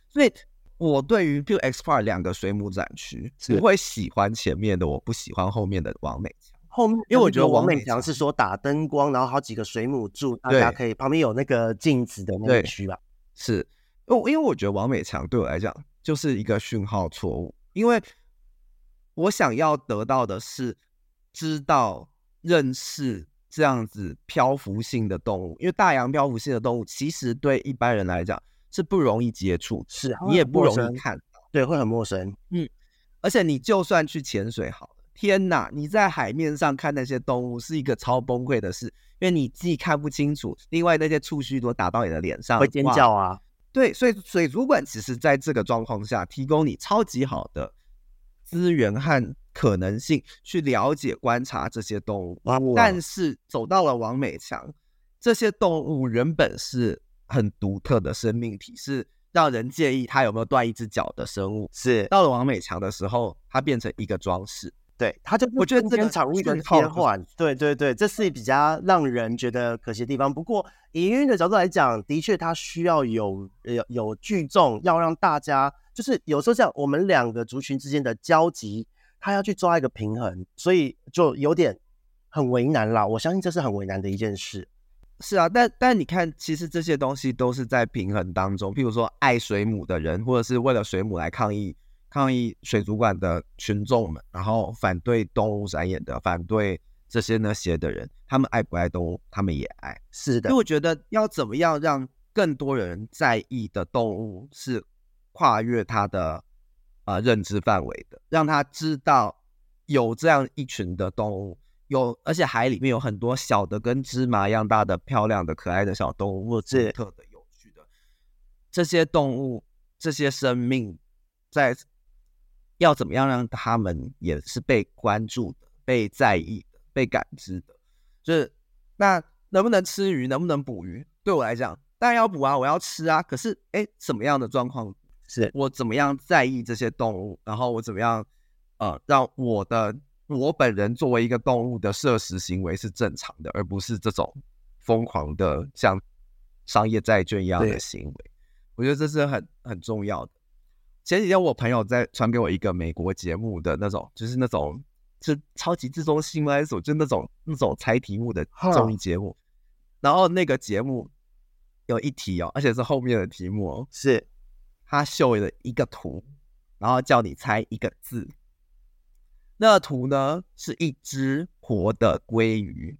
所以我对于就 X Park 两个水母展区，我会喜欢前面的，我不喜欢后面的王美强。后面，因为我觉得王美强是说打灯光，然后好几个水母柱，大家可以旁边有那个镜子的那个区吧？是，因为因为我觉得王美强对我来讲。就是一个讯号错误，因为我想要得到的是知道、认识这样子漂浮性的动物，因为大洋漂浮性的动物其实对一般人来讲是不容易接触，是你也不容易看到，对，会很陌生，嗯，而且你就算去潜水好了，天哪，你在海面上看那些动物是一个超崩溃的事，因为你既看不清楚，另外那些触须都打到你的脸上，会尖叫啊。对，所以水族馆其实在这个状况下提供你超级好的资源和可能性去了解、观察这些动物。但是走到了王美强，这些动物原本是很独特的生命体，是让人介意它有没有断一只脚的生物。是到了王美强的时候，它变成一个装饰。对，它就我觉得这个场域的切换，对对对，这是比较让人觉得可惜的地方。不过以营运的角度来讲，的确它需要有有有聚众，要让大家就是有时候像我们两个族群之间的交集，他要去抓一个平衡，所以就有点很为难啦。我相信这是很为难的一件事。是啊，但但你看，其实这些东西都是在平衡当中。譬如说爱水母的人，或者是为了水母来抗议。抗议水族馆的群众们，然后反对动物展演的，反对这些那些的人，他们爱不爱动物？他们也爱。是的，因为我觉得要怎么样让更多人在意的动物是跨越他的啊、呃、认知范围的，让他知道有这样一群的动物，有而且海里面有很多小的跟芝麻一样大的漂亮的可爱的小动物，或者特的有趣的这些动物，这些生命在。要怎么样让他们也是被关注的、被在意的、被感知的？就是那能不能吃鱼，能不能捕鱼？对我来讲，当然要补啊，我要吃啊。可是，哎，什么样的状况是我怎么样在意这些动物？然后我怎么样呃，让我的我本人作为一个动物的摄食行为是正常的，而不是这种疯狂的像商业债券一样的行为？我觉得这是很很重要的。前几天我朋友在传给我一个美国节目的那种，就是那种是超级自中心还是什么，就那种那种猜题目的综艺节目。然后那个节目有一题哦，而且是后面的题目哦，是他秀了一个图，然后叫你猜一个字。那个图呢是一只活的鲑鱼，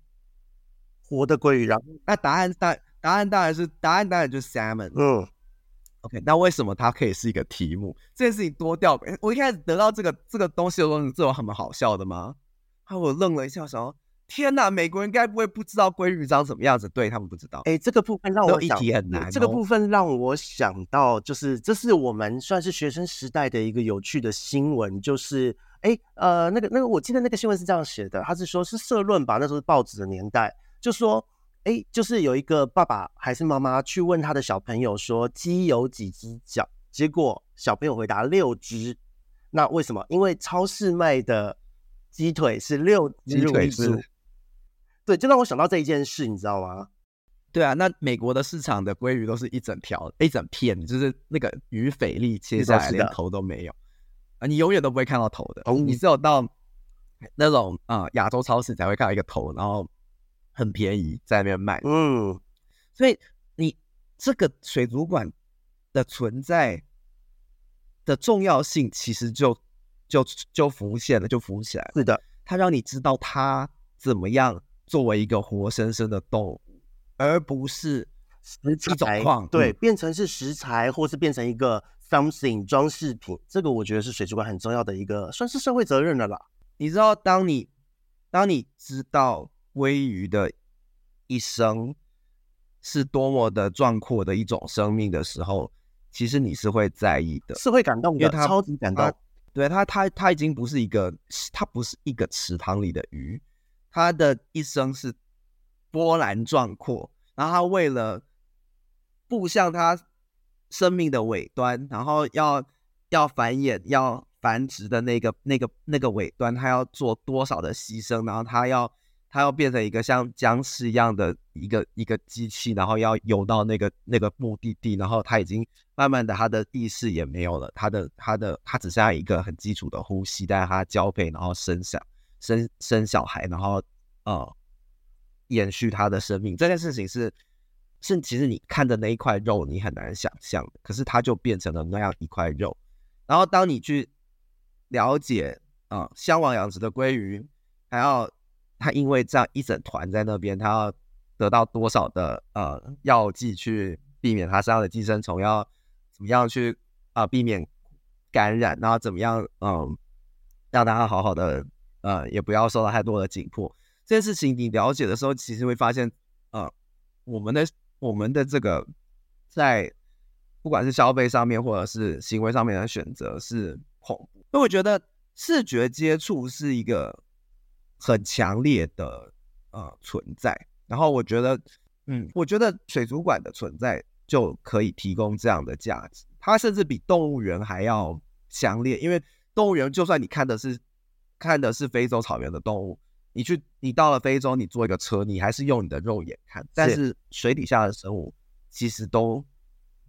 活的鲑鱼。然后那答案答答案当然是答案当然就是 salmon。嗯。OK，那为什么它可以是一个题目？这件事情多吊诡！我一开始得到这个这个东西的时候，这有什么好笑的吗？啊，我愣了一下，想说天哪，美国人该不会不知道鲑鱼长什么样子？对，他们不知道。哎，这个部分让我想，很难哦。这个部分让我想到，就是这是我们算是学生时代的一个有趣的新闻，就是哎呃那个那个我记得那个新闻是这样写的，他是说是社论吧，那时候是报纸的年代，就说哎就是有一个爸爸还是妈妈去问他的小朋友说鸡有几只脚，结果小朋友回答六只，那为什么？因为超市卖的鸡腿是六只入一组。对，就让我想到这一件事，你知道吗？对啊，那美国的市场的鲑鱼都是一整条、一整片，就是那个鱼腓力切下来连头都没有啊，你永远都不会看到头的。哦、你只有到那种啊、呃、亚洲超市才会看到一个头，然后很便宜在那边卖。嗯，所以你这个水族馆的存在的重要性，其实就就就浮现了，就浮起来了。是的，它让你知道它怎么样。作为一个活生生的动物，而不是一种矿，对，变成是食材，或是变成一个 something 装饰品，这个我觉得是水族馆很重要的一个，算是社会责任了啦。你知道，当你当你知道鲑鱼的一生是多么的壮阔的一种生命的时候，其实你是会在意的，是会感动的，因为它超级感动。对它，它它已经不是一个，它不是一个池塘里的鱼。他的一生是波澜壮阔，然后他为了步向他生命的尾端，然后要要繁衍、要繁殖的那个、那个、那个尾端，他要做多少的牺牲？然后他要他要变成一个像僵尸一样的一个一个机器，然后要游到那个那个目的地，然后他已经慢慢的他的意识也没有了，他的他的他只剩下一个很基础的呼吸，但是他交配，然后生下。生生小孩，然后呃延续他的生命，这件事情是是其实你看的那一块肉你很难想象，可是它就变成了那样一块肉。然后当你去了解啊、呃，箱网养殖的鲑鱼，还要它因为这样一整团在那边，它要得到多少的呃药剂去避免它身上的寄生虫，要怎么样去啊、呃、避免感染，然后怎么样嗯、呃、让它好好的。呃，也不要受到太多的紧迫。这件事情你了解的时候，其实会发现，呃，我们的我们的这个在不管是消费上面，或者是行为上面的选择是恐怖。因为我觉得视觉接触是一个很强烈的呃存在。然后我觉得，嗯，我觉得水族馆的存在就可以提供这样的价值。它甚至比动物园还要强烈，因为动物园就算你看的是。看的是非洲草原的动物，你去，你到了非洲，你坐一个车，你还是用你的肉眼看，但是水底下的生物其实都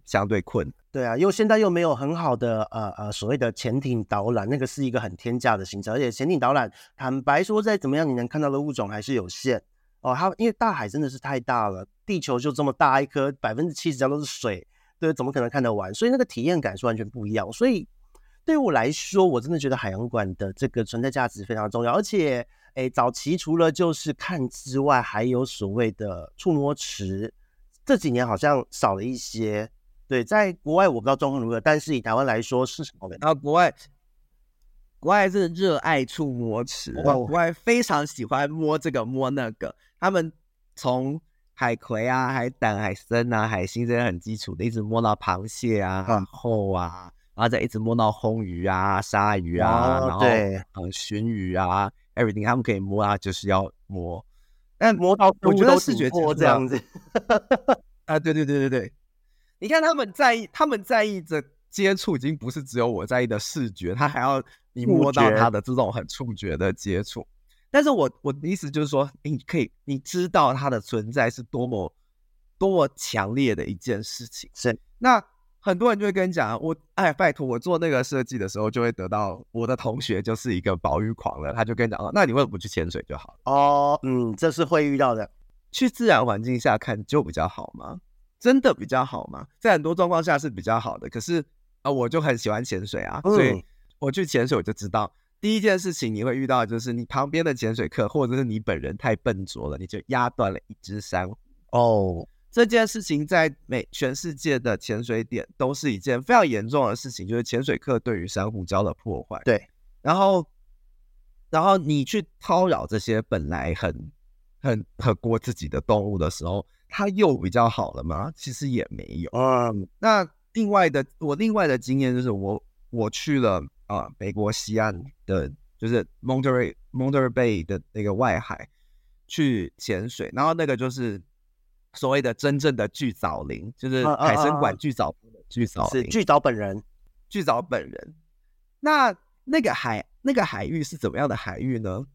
相对困。对啊，因为现在又没有很好的呃呃所谓的潜艇导览，那个是一个很天价的行程，而且潜艇导览，坦白说，再怎么样，你能看到的物种还是有限哦。它因为大海真的是太大了，地球就这么大一颗，百分之七十这样都是水，对，怎么可能看得完？所以那个体验感是完全不一样，所以。对我来说，我真的觉得海洋馆的这个存在价值非常重要。而且，诶，早期除了就是看之外，还有所谓的触摸池，这几年好像少了一些。对，在国外我不知道状况如何，但是以台湾来说是什么？啊国外，国外是热爱触摸池，国外非常喜欢摸这个摸那个。他们从海葵啊、海胆、海参啊、海星这些很基础的，一直摸到螃蟹啊、然后啊。然后再一直摸到红鱼啊、鲨鱼啊，然后对，嗯，鲟鱼啊，everything 他们可以摸啊，就是要摸，但摸到我觉得视觉这样子，啊，对对对对对，你看他们在意，他们在意的接触已经不是只有我在意的视觉，他还要你摸到他的这种很触觉的接触。但是我我的意思就是说，你可以你知道它的存在是多么多么强烈的一件事情，是那。很多人就会跟你讲，我哎，拜托，我做那个设计的时候，就会得到我的同学就是一个保育狂了，他就跟你讲哦，那你为什么不去潜水就好了？哦，嗯，这是会遇到的。去自然环境下看就比较好吗？真的比较好吗？在很多状况下是比较好的。可是啊、呃，我就很喜欢潜水啊，所以我去潜水我就知道，第一件事情你会遇到的就是你旁边的潜水客或者是你本人太笨拙了，你就压断了一只珊瑚哦。这件事情在美全世界的潜水点都是一件非常严重的事情，就是潜水客对于珊瑚礁的破坏。对，然后然后你去叨扰这些本来很很很过自己的动物的时候，它又比较好了吗？其实也没有。嗯，那另外的我另外的经验就是我我去了啊、呃、美国西岸的，就是 Monterey Monterey Bay 的那个外海去潜水，然后那个就是所谓的真正的巨藻林，就是海参馆巨藻巨藻是巨藻本人，巨藻本人。那那个海那个海域是怎么样的海域呢？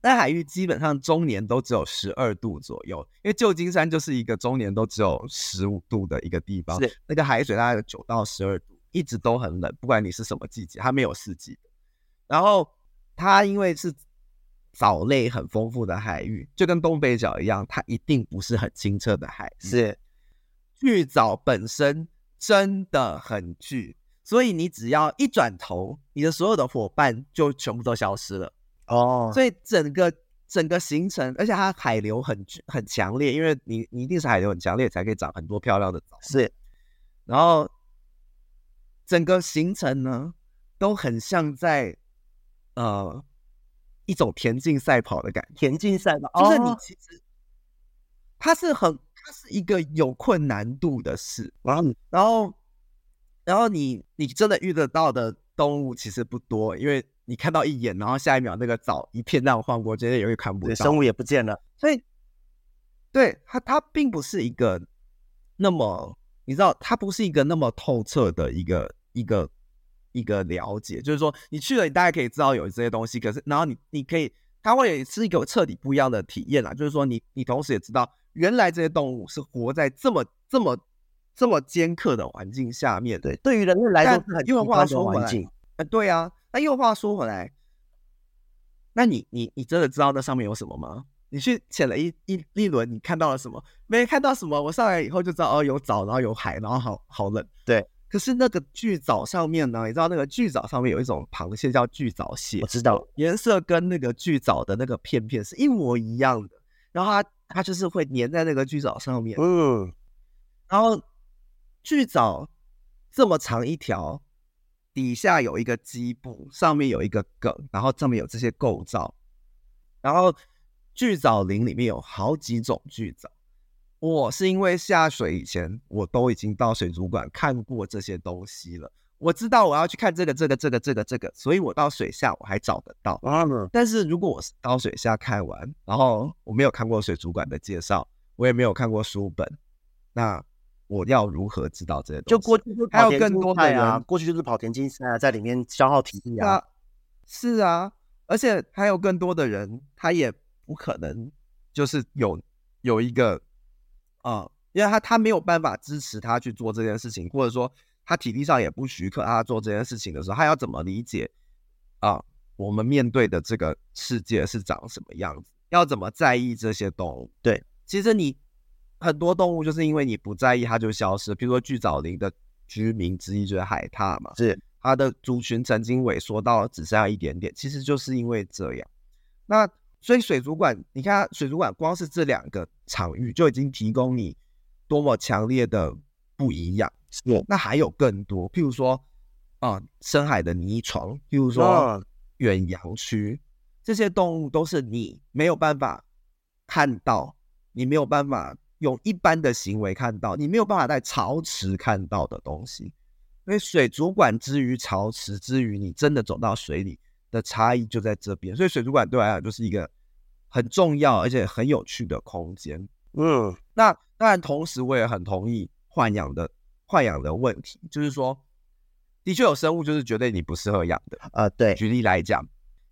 那海域基本上终年都只有十二度左右，因为旧金山就是一个终年都只有十五度的一个地方。是那个海水大概有九到十二度，一直都很冷，不管你是什么季节，它没有四季。然后它因为是藻类很丰富的海域，就跟东北角一样，它一定不是很清澈的海。是巨藻本身真的很巨，所以你只要一转头，你的所有的伙伴就全部都消失了。哦，所以整个整个行程，而且它海流很很强烈，因为你你一定是海流很强烈，才可以长很多漂亮的藻。是，然后整个行程呢，都很像在呃一种田径赛跑的感觉。田径赛跑，就是你其实它是很它是一个有困难度的事。然后然后然后你你真的遇得到的动物其实不多，因为。你看到一眼，然后下一秒那个藻一片这样晃过，直接也会看不到，生物也不见了。所以，对它，它并不是一个那么，你知道，它不是一个那么透彻的一个一个一个了解。就是说，你去了，你大概可以知道有这些东西，可是，然后你你可以，它会是一个彻底不一样的体验啦。就是说你，你你同时也知道，原来这些动物是活在这么这么这么艰刻的环境下面。对，对于人类来说是很极端的环境。啊，对啊。那又话说回来，那你你你真的知道那上面有什么吗？你去潜了一一一轮，你看到了什么？没看到什么。我上来以后就知道，哦，有藻，然后有海，然后好好冷。对。可是那个巨藻上面呢？你知道那个巨藻上面有一种螃蟹叫巨藻蟹，我知道，颜色跟那个巨藻的那个片片是一模一样的。然后它它就是会粘在那个巨藻上面。嗯。然后巨藻这么长一条。底下有一个基部，上面有一个梗，然后上面有这些构造。然后巨藻林里面有好几种巨藻。我是因为下水以前，我都已经到水族馆看过这些东西了。我知道我要去看这个、这个、这个、这个、这个，所以我到水下我还找得到。但是如果我是到水下看完，然后我没有看过水族馆的介绍，我也没有看过书本，那。我要如何知道这些东西？就过去还有更多的人，过去就是跑田径赛啊，在里面消耗体力啊。是啊，而且还有更多的人，他也不可能就是有有一个啊、呃，因为他他没有办法支持他去做这件事情，或者说他体力上也不许可他做这件事情的时候，他要怎么理解啊、呃？我们面对的这个世界是长什么样子？要怎么在意这些动物？对，其实你。很多动物就是因为你不在意，它就消失。比如说巨藻林的居民之一就是海獭嘛，是它的族群曾经萎缩到只剩下一点点，其实就是因为这样。那所以水族馆，你看水族馆光是这两个场域就已经提供你多么强烈的不一样。是，那还有更多，譬如说啊、呃，深海的泥床，譬如说远洋区，这些动物都是你没有办法看到，你没有办法。用一般的行为看到，你没有办法在潮池看到的东西，因为水族馆之于潮池之于你真的走到水里的差异就在这边，所以水族馆对我来讲就是一个很重要而且很有趣的空间。嗯，那当然，同时我也很同意豢养的豢养的问题，就是说，的确有生物就是绝对你不适合养的呃。对，举例来讲，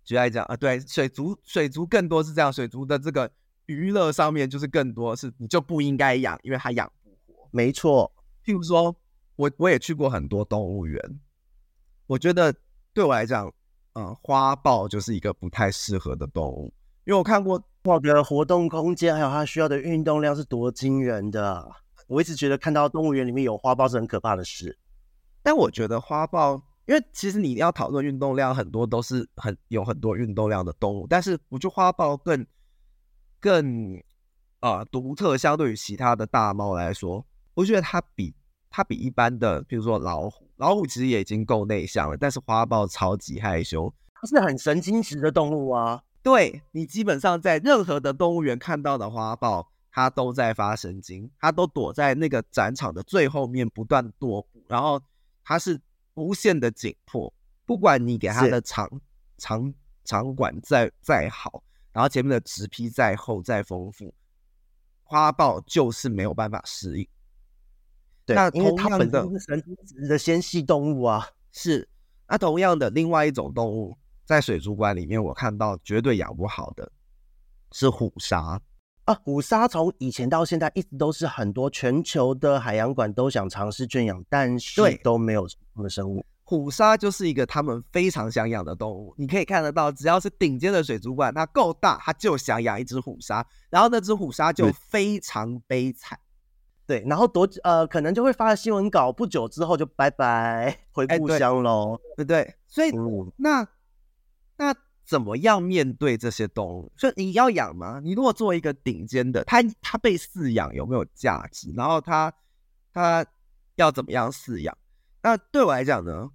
举例来讲啊，对，水族水族更多是这样，水族的这个。娱乐上面就是更多是你就不应该养，因为它养不活。没错，譬如说，我我也去过很多动物园，我觉得对我来讲，嗯，花豹就是一个不太适合的动物，因为我看过豹的活动空间，还有它需要的运动量是多惊人的。我一直觉得看到动物园里面有花豹是很可怕的事，但我觉得花豹，因为其实你要讨论运动量，很多都是很有很多运动量的动物，但是我觉得花豹更。更啊独特，相对于其他的大猫来说，我觉得它比它比一般的，比如说老虎，老虎其实也已经够内向了，但是花豹超级害羞。它是很神经质的动物啊。对，你基本上在任何的动物园看到的花豹，它都在发神经，它都躲在那个展场的最后面不断踱步，然后它是无限的紧迫，不管你给它的场场场馆再再好，然后前面的植皮再厚再丰富，花豹就是没有办法适应。对，那因为它本身是神经质的纤细动物啊，是。那同样的，另外一种动物。在水族馆里面，我看到绝对养不好的是虎鲨啊！虎鲨从以前到现在一直都是很多全球的海洋馆都想尝试圈养，但是都没有成功的生物。虎鲨就是一个他们非常想养的动物。你可以看得到，只要是顶尖的水族馆，它够大，它就想养一只虎鲨。然后那只虎鲨就非常悲惨，对，然后多呃，可能就会发了新闻稿，不久之后就拜拜回故乡喽，对不对？所以、嗯、那。那怎么样面对这些动物？所以你要养吗？你如果做一个顶尖的，它它被饲养有没有价值？然后它它要怎么样饲养？那对我来讲呢？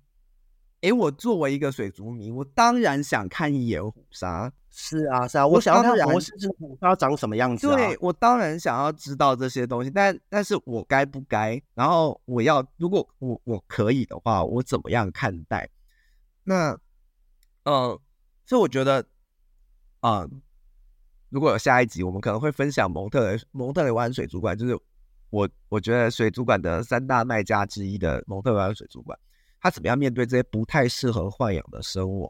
诶，我作为一个水族迷，我当然想看一眼虎鲨。是啊，是啊，我想要看活生生虎鲨长什么样子啊。对，我当然想要知道这些东西，但但是我该不该？然后我要，如果我我可以的话，我怎么样看待？那嗯。呃所以我觉得，啊、嗯，如果有下一集，我们可能会分享蒙特雷蒙特雷湾水族馆，就是我我觉得水族馆的三大卖家之一的蒙特雷湾水族馆，它怎么样面对这些不太适合豢养的生物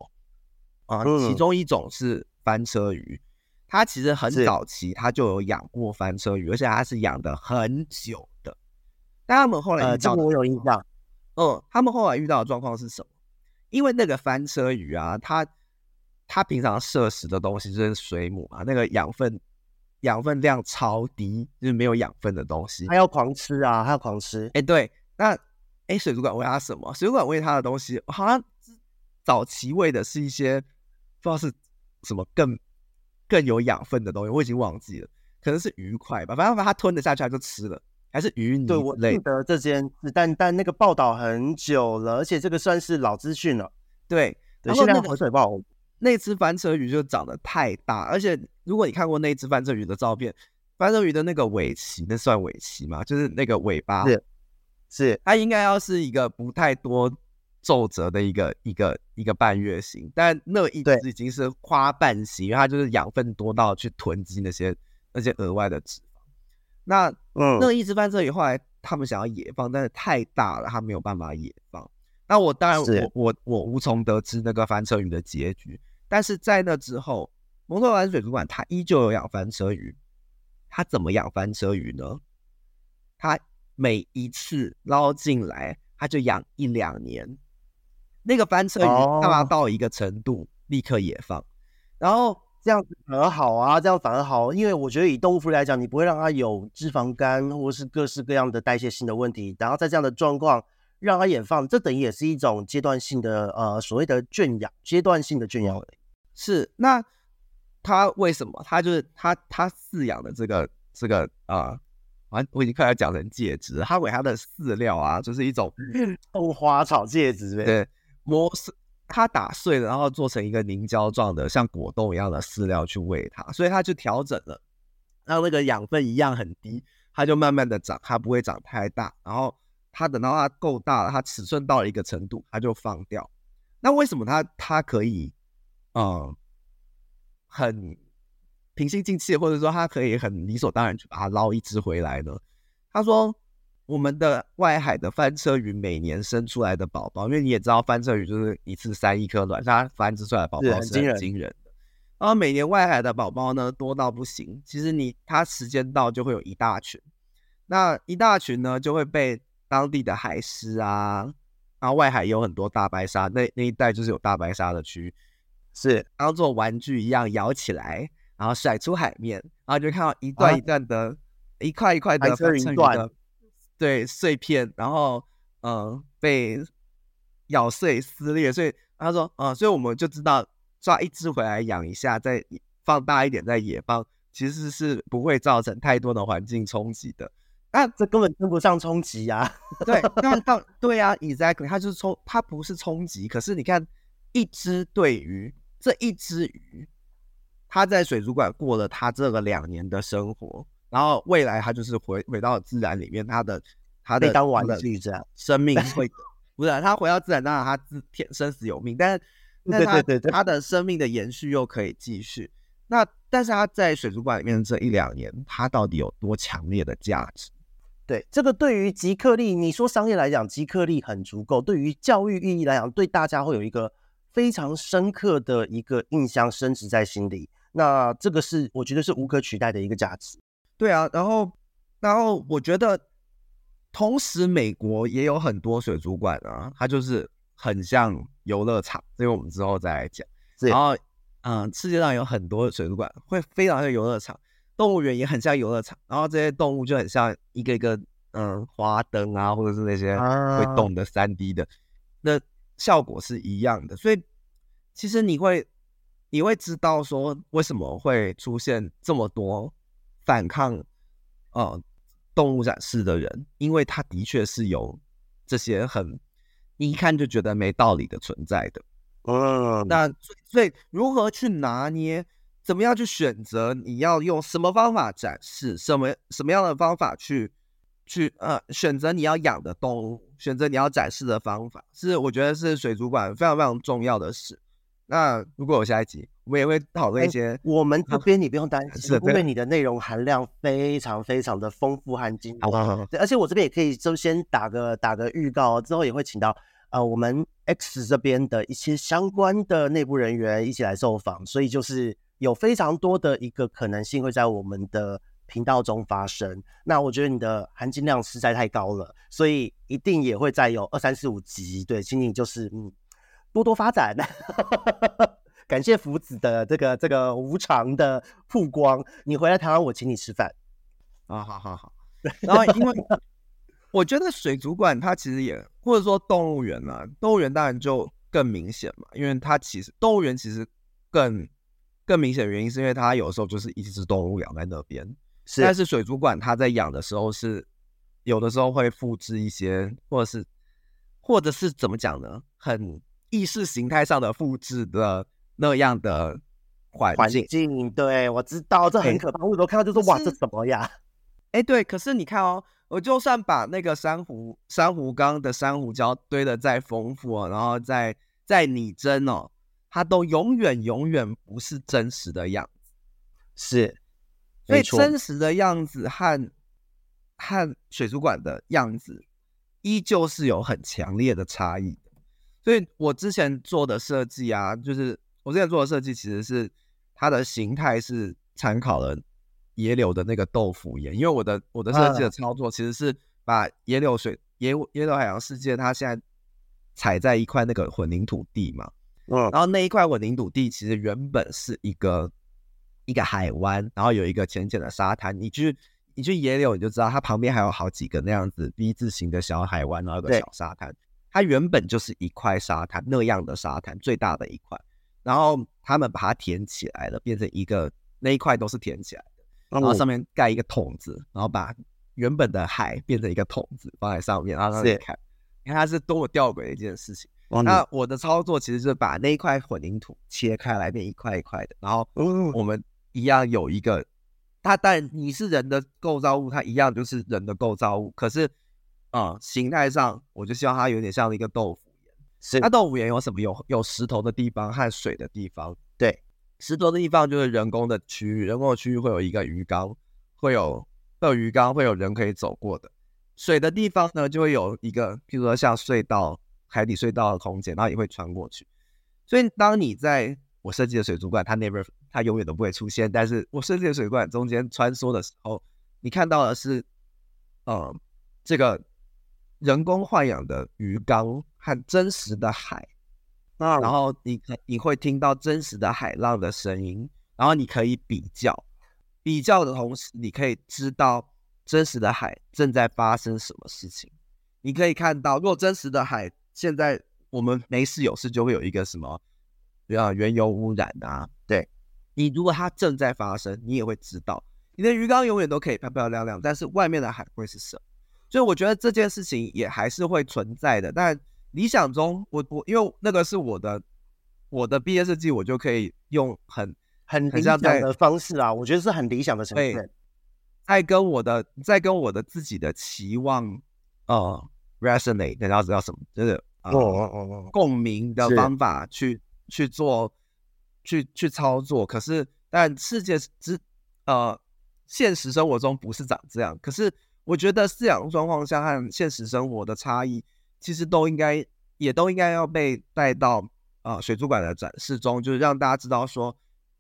啊？其中一种是翻车鱼，它其实很早期它就有养过翻车鱼，而且它是养的很久的。但他们后来遇到、呃，这个我有印象。嗯，他们后来遇到的状况是什么？因为那个翻车鱼啊，它它平常摄食的东西就是水母嘛，那个养分养分量超低，就是没有养分的东西。它要狂吃啊，它要狂吃。哎、欸，对，那哎、欸，水族馆喂它什么？水族馆喂它的东西，好像早期喂的是一些不知道是什么更更有养分的东西，我已经忘记了，可能是鱼块吧。反正把它吞了下去，它就吃了，还是鱼泥。对，我记得这件事，但但那个报道很久了，而且这个算是老资讯了。对，对，现在回水报。那只翻车鱼就长得太大，而且如果你看过那只翻车鱼的照片，翻车鱼的那个尾鳍，那算尾鳍吗？就是那个尾巴，是，是它应该要是一个不太多皱褶的一个一个一个半月形，但那一只已经是花瓣形，因为它就是养分多到去囤积那些那些额外的脂肪。那嗯，那一只翻车鱼后来他们想要野放，但是太大了，它没有办法野放。那我当然我我我无从得知那个翻车鱼的结局。但是在那之后，蒙特雷湾水族馆它依旧有养翻车鱼。它怎么养翻车鱼呢？它每一次捞进来，它就养一两年。那个翻车鱼干嘛到一个程度，哦、立刻野放，然后这样子反而好啊，这样反而好，因为我觉得以动物福利来讲，你不会让它有脂肪肝或是各式各样的代谢性的问题。然后在这样的状况。让它野放，这等于也是一种阶段性的呃所谓的圈养，阶段性的圈养。是，那他为什么？他就是他他饲养的这个这个啊，完、呃、我已经快要讲成介质，他给他的饲料啊，就是一种豆花草介质呗。对，磨碎，他打碎了，然后做成一个凝胶状的，像果冻一样的饲料去喂它，所以他就调整了，让那个养分一样很低，它就慢慢的长，它不会长太大，然后。它等到它够大了，它尺寸到了一个程度，它就放掉。那为什么它它可以，嗯，很平心静气，或者说他可以很理所当然去把它捞一只回来呢？他说，我们的外海的翻车鱼每年生出来的宝宝，因为你也知道翻车鱼就是一次三亿颗卵，它繁殖出来的宝宝是很惊人的。然后每年外海的宝宝呢多到不行，其实你它时间到就会有一大群，那一大群呢就会被。当地的海狮啊，然后外海也有很多大白鲨，那那一带就是有大白鲨的区域，是当做玩具一样摇起来，然后甩出海面，然后就看到一段一段的，啊、一块一块的翻车鱼的，对碎片，然后嗯、呃、被咬碎撕裂，所以他说，嗯、呃，所以我们就知道抓一只回来养一下，再放大一点再野放，其实是不会造成太多的环境冲击的。那、啊、这根本称不上冲击呀！对，那到 对呀、啊、，exactly，它就是冲，它不是冲击。可是你看，一一只对鱼，这一只鱼，它在水族馆过了它这个两年的生活，然后未来它就是回回到自然里面，它的它的当玩具这样，生命会 不是它回到自然，当然它自天生死有命，但是那它它的生命的延续又可以继续。那但是它在水族馆里面这一两年，它到底有多强烈的价值？对，这个对于极客力，你说商业来讲，极客力很足够；对于教育意义来讲，对大家会有一个非常深刻的一个印象，深植在心里。那这个是我觉得是无可取代的一个价值。对啊，然后然后我觉得，同时美国也有很多水族馆啊，它就是很像游乐场，这个我们之后再来讲。然后嗯，世界上有很多水族馆会非常像游乐场。动物园也很像游乐场，然后这些动物就很像一个一个嗯花灯啊，或者是那些会动的三 D 的，那效果是一样的。所以其实你会你会知道说为什么会出现这么多反抗呃动物展示的人，因为他的确是有这些很你一看就觉得没道理的存在的。嗯，那所以，所以如何去拿捏？怎么样去选择？你要用什么方法展示？什么什么样的方法去去呃选择你要养的动物，选择你要展示的方法，是我觉得是水族馆非常非常重要的事。那如果有下一集，我们也会讨论一些。我们这边你不用担心，因为你的内容含量非常非常的丰富和精彩。而且我这边也可以就先打个打个预告，之后也会请到呃我们 X 这边的一些相关的内部人员一起来受访，所以就是。有非常多的一个可能性会在我们的频道中发生，那我觉得你的含金量实在太高了，所以一定也会再有二三四五集。对，请你就是嗯多多发展。感谢福子的这个这个无偿的曝光，你回来台湾我请你吃饭。啊，好好好。然后因为我觉得水族馆它其实也或者说动物园啊，动物园当然就更明显嘛，因为它其实动物园其实更。更明显的原因是因为它有时候就是一只动物养在那边，是。但是水族馆它在养的时候是有的时候会复制一些，或者是或者是怎么讲呢？很意识形态上的复制的那样的环境。环境，对，我知道这很可怕。我有时候看到就说哇，这什么呀？哎，对。可是你看哦，我就算把那个珊瑚珊瑚缸的珊瑚礁堆的再丰富哦，然后再再拟真哦。它都永远永远不是真实的样子，是，所以真实的样子和和水族馆的样子依旧是有很强烈的差异的。所以我之前做的设计啊，就是我之前做的设计其实是它的形态是参考了野柳的那个豆腐岩，因为我的我的设计的操作其实是把野柳水野野柳海洋世界它现在踩在一块那个混凝土地嘛。嗯，然后那一块混凝土地其实原本是一个一个海湾，然后有一个浅浅的沙滩。你去你去野柳，你就知道它旁边还有好几个那样子 V 字形的小海湾，然后有个小沙滩。它原本就是一块沙滩那样的沙滩，最大的一块。然后他们把它填起来了，变成一个那一块都是填起来的，然后上面盖一个桶子，然后把原本的海变成一个桶子放在上面，然后让你看，你看它是多么吊诡的一件事情。那我的操作其实是把那一块混凝土切开来变一块一块的，然后我们一样有一个，它但你是人的构造物，它一样就是人的构造物，可是啊、嗯、形态上我就希望它有点像一个豆腐岩。是，那豆腐岩有什么？有有石头的地方和水的地方。对，石头的地方就是人工的区域，人工的区域会有一个鱼缸，会有会有鱼缸，会有人可以走过的。水的地方呢，就会有一个，譬如说像隧道。海底隧道的空间，然后也会穿过去。所以，当你在我设计的水族馆，它 never，它永远都不会出现。但是我设计的水族馆中间穿梭的时候，你看到的是，呃，这个人工豢养的鱼缸和真实的海。啊，然后你你会听到真实的海浪的声音，然后你可以比较，比较的同时，你可以知道真实的海正在发生什么事情。你可以看到，如果真实的海。现在我们没事有事就会有一个什么，比如原油污染啊，对，你如果它正在发生，你也会知道，你的鱼缸永远都可以漂漂亮亮，但是外面的海会是什么？所以我觉得这件事情也还是会存在的。但理想中，我我因为那个是我的我的毕业设计我就可以用很很理想的方式啊，我觉得是很理想的呈现。在跟我的在跟我的自己的期望呃 resonate，你知道什么？就是哦哦哦共鸣的方法去去做去去操作。可是但世界之呃现实生活中不是长这样。可是我觉得饲养状况下和现实生活的差异，其实都应该也都应该要被带到啊、呃、水族馆的展示中，就是让大家知道说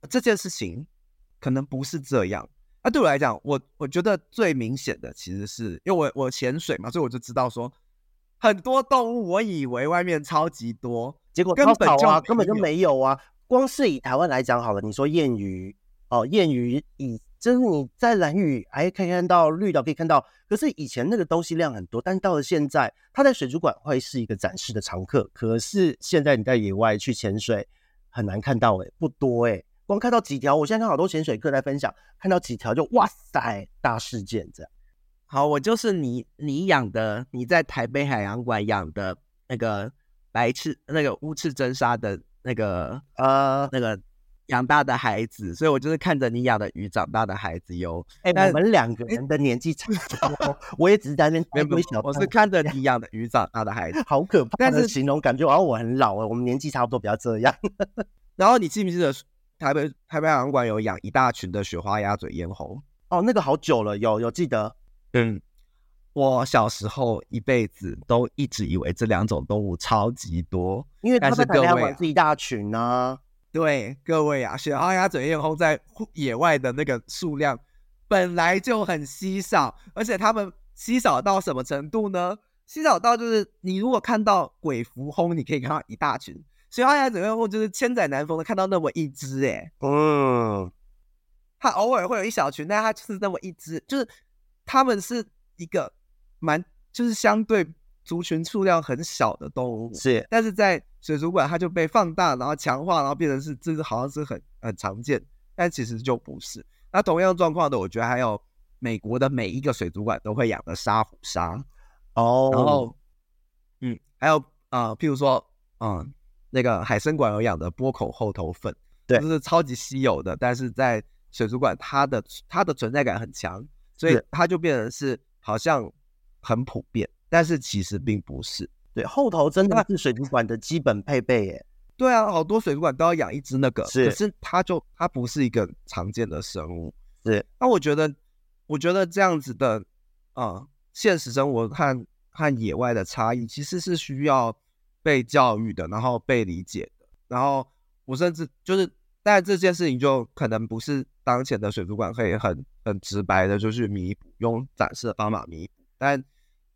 这件事情可能不是这样。那、啊、对我来讲，我我觉得最明显的其实是因为我我潜水嘛，所以我就知道说很多动物，我以为外面超级多，结果根本就根本就没有啊。光是以台湾来讲好了，你说燕鱼哦，燕鱼以就是你在蓝屿还可以看到绿岛可以看到，可是以前那个东西量很多，但是到了现在，它在水族馆会是一个展示的常客。可是现在你在野外去潜水很难看到、欸，诶不多诶、欸光看到几条，我现在看好多潜水客在分享，看到几条就哇塞，大事件这样。好，我就是你你养的，你在台北海洋馆养的那个白翅，那个乌翅真鲨的那个呃那个养大的孩子，所以我就是看着你养的鱼长大的孩子哟。哎、欸，我们两个人的年纪差不多，欸、我也只是在那边微小。我是看着你养的鱼长大的孩子，好可 怕但是形容，感觉好像我很老了。我们年纪差不多，不要这样。然后你记不记得？台北台北海洋馆有养一大群的雪花鸭嘴咽喉哦，那个好久了，有有记得。嗯，我小时候一辈子都一直以为这两种动物超级多，因为它在台北海洋馆是一大群呢、啊。对，各位啊，雪花鸭嘴燕鸥在野外的那个数量本来就很稀少，而且它们稀少到什么程度呢？稀少到就是你如果看到鬼蝠魟，你可以看到一大群。雪花鸭嘴燕鸥就是千载难逢的看到那么一只哎，嗯，它偶尔会有一小群，但它就是那么一只，就是它们是一个蛮就是相对族群数量很小的动物，是，但是在水族馆它就被放大，然后强化，然后变成是这是好像是很很常见，但其实就不是。那同样状况的，我觉得还有美国的每一个水族馆都会养的沙虎鲨。哦，然后嗯，还有啊、呃，譬如说嗯。那个海参馆有养的波口厚头粉，对，这是超级稀有的，但是在水族馆它的它的存在感很强，所以它就变成是好像很普遍，但是其实并不是。对，后头真的是水族馆的基本配备耶。对啊，好多水族馆都要养一只那个，是，可是它就它不是一个常见的生物。是，那我觉得我觉得这样子的啊、呃，现实生活和和野外的差异其实是需要。被教育的，然后被理解的，然后我甚至就是，但这件事情就可能不是当前的水族馆可以很很直白的就去弥补，用展示的方法弥补，但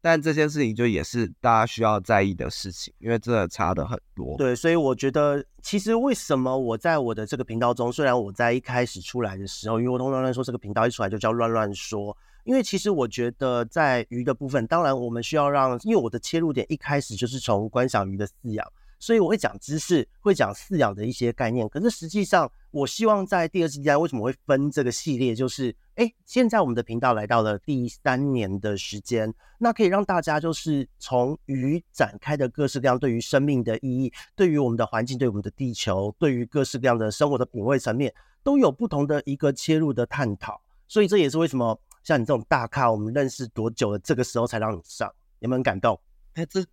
但这件事情就也是大家需要在意的事情，因为真的差的很多。对，所以我觉得其实为什么我在我的这个频道中，虽然我在一开始出来的时候，因为我通常乱说这个频道一出来就叫乱乱说。因为其实我觉得，在鱼的部分，当然我们需要让，因为我的切入点一开始就是从观赏鱼的饲养，所以我会讲知识，会讲饲养的一些概念。可是实际上，我希望在第二季为什么会分这个系列，就是，哎，现在我们的频道来到了第三年的时间，那可以让大家就是从鱼展开的各式各样对于生命的意义，对于我们的环境，对我们的地球，对于各式各样的生活的品味层面，都有不同的一个切入的探讨。所以这也是为什么。像你这种大咖，我们认识多久了？这个时候才让你上，有没有很感动？哎，这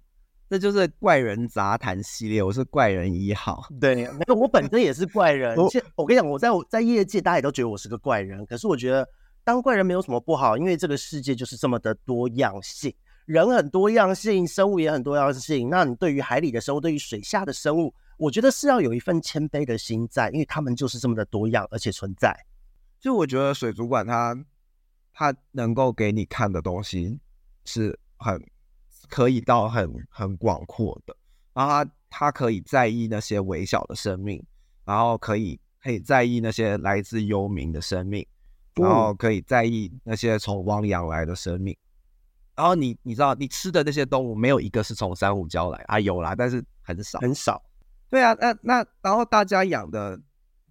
这就是怪人杂谈系列，我是怪人一号。对，没有我本身也是怪人。我我跟你讲，我在我在业界，大家也都觉得我是个怪人。可是我觉得当怪人没有什么不好，因为这个世界就是这么的多样性，人很多样性，生物也很多样性。那你对于海里的生物，对于水下的生物，我觉得是要有一份谦卑的心在，因为他们就是这么的多样，而且存在。就我觉得水族馆它。它能够给你看的东西是很可以到很很广阔的，然后他他可以在意那些微小的生命，然后可以可以在意那些来自幽冥的生命，然后可以在意那些从汪洋来的生命，然后你你知道你吃的那些动物没有一个是从珊瑚礁来啊，有啦，但是很少很少。对啊，那那然后大家养的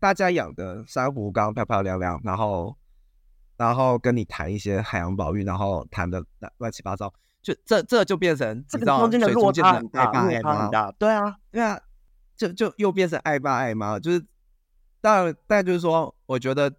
大家养的珊瑚缸漂漂亮亮，然后。然后跟你谈一些海洋保育，然后谈的乱七八糟，就这这就变成这个中间的落差很大，落差很大。对啊，对啊，就就又变成爱爸爱妈，就是当然，但就是说，我觉得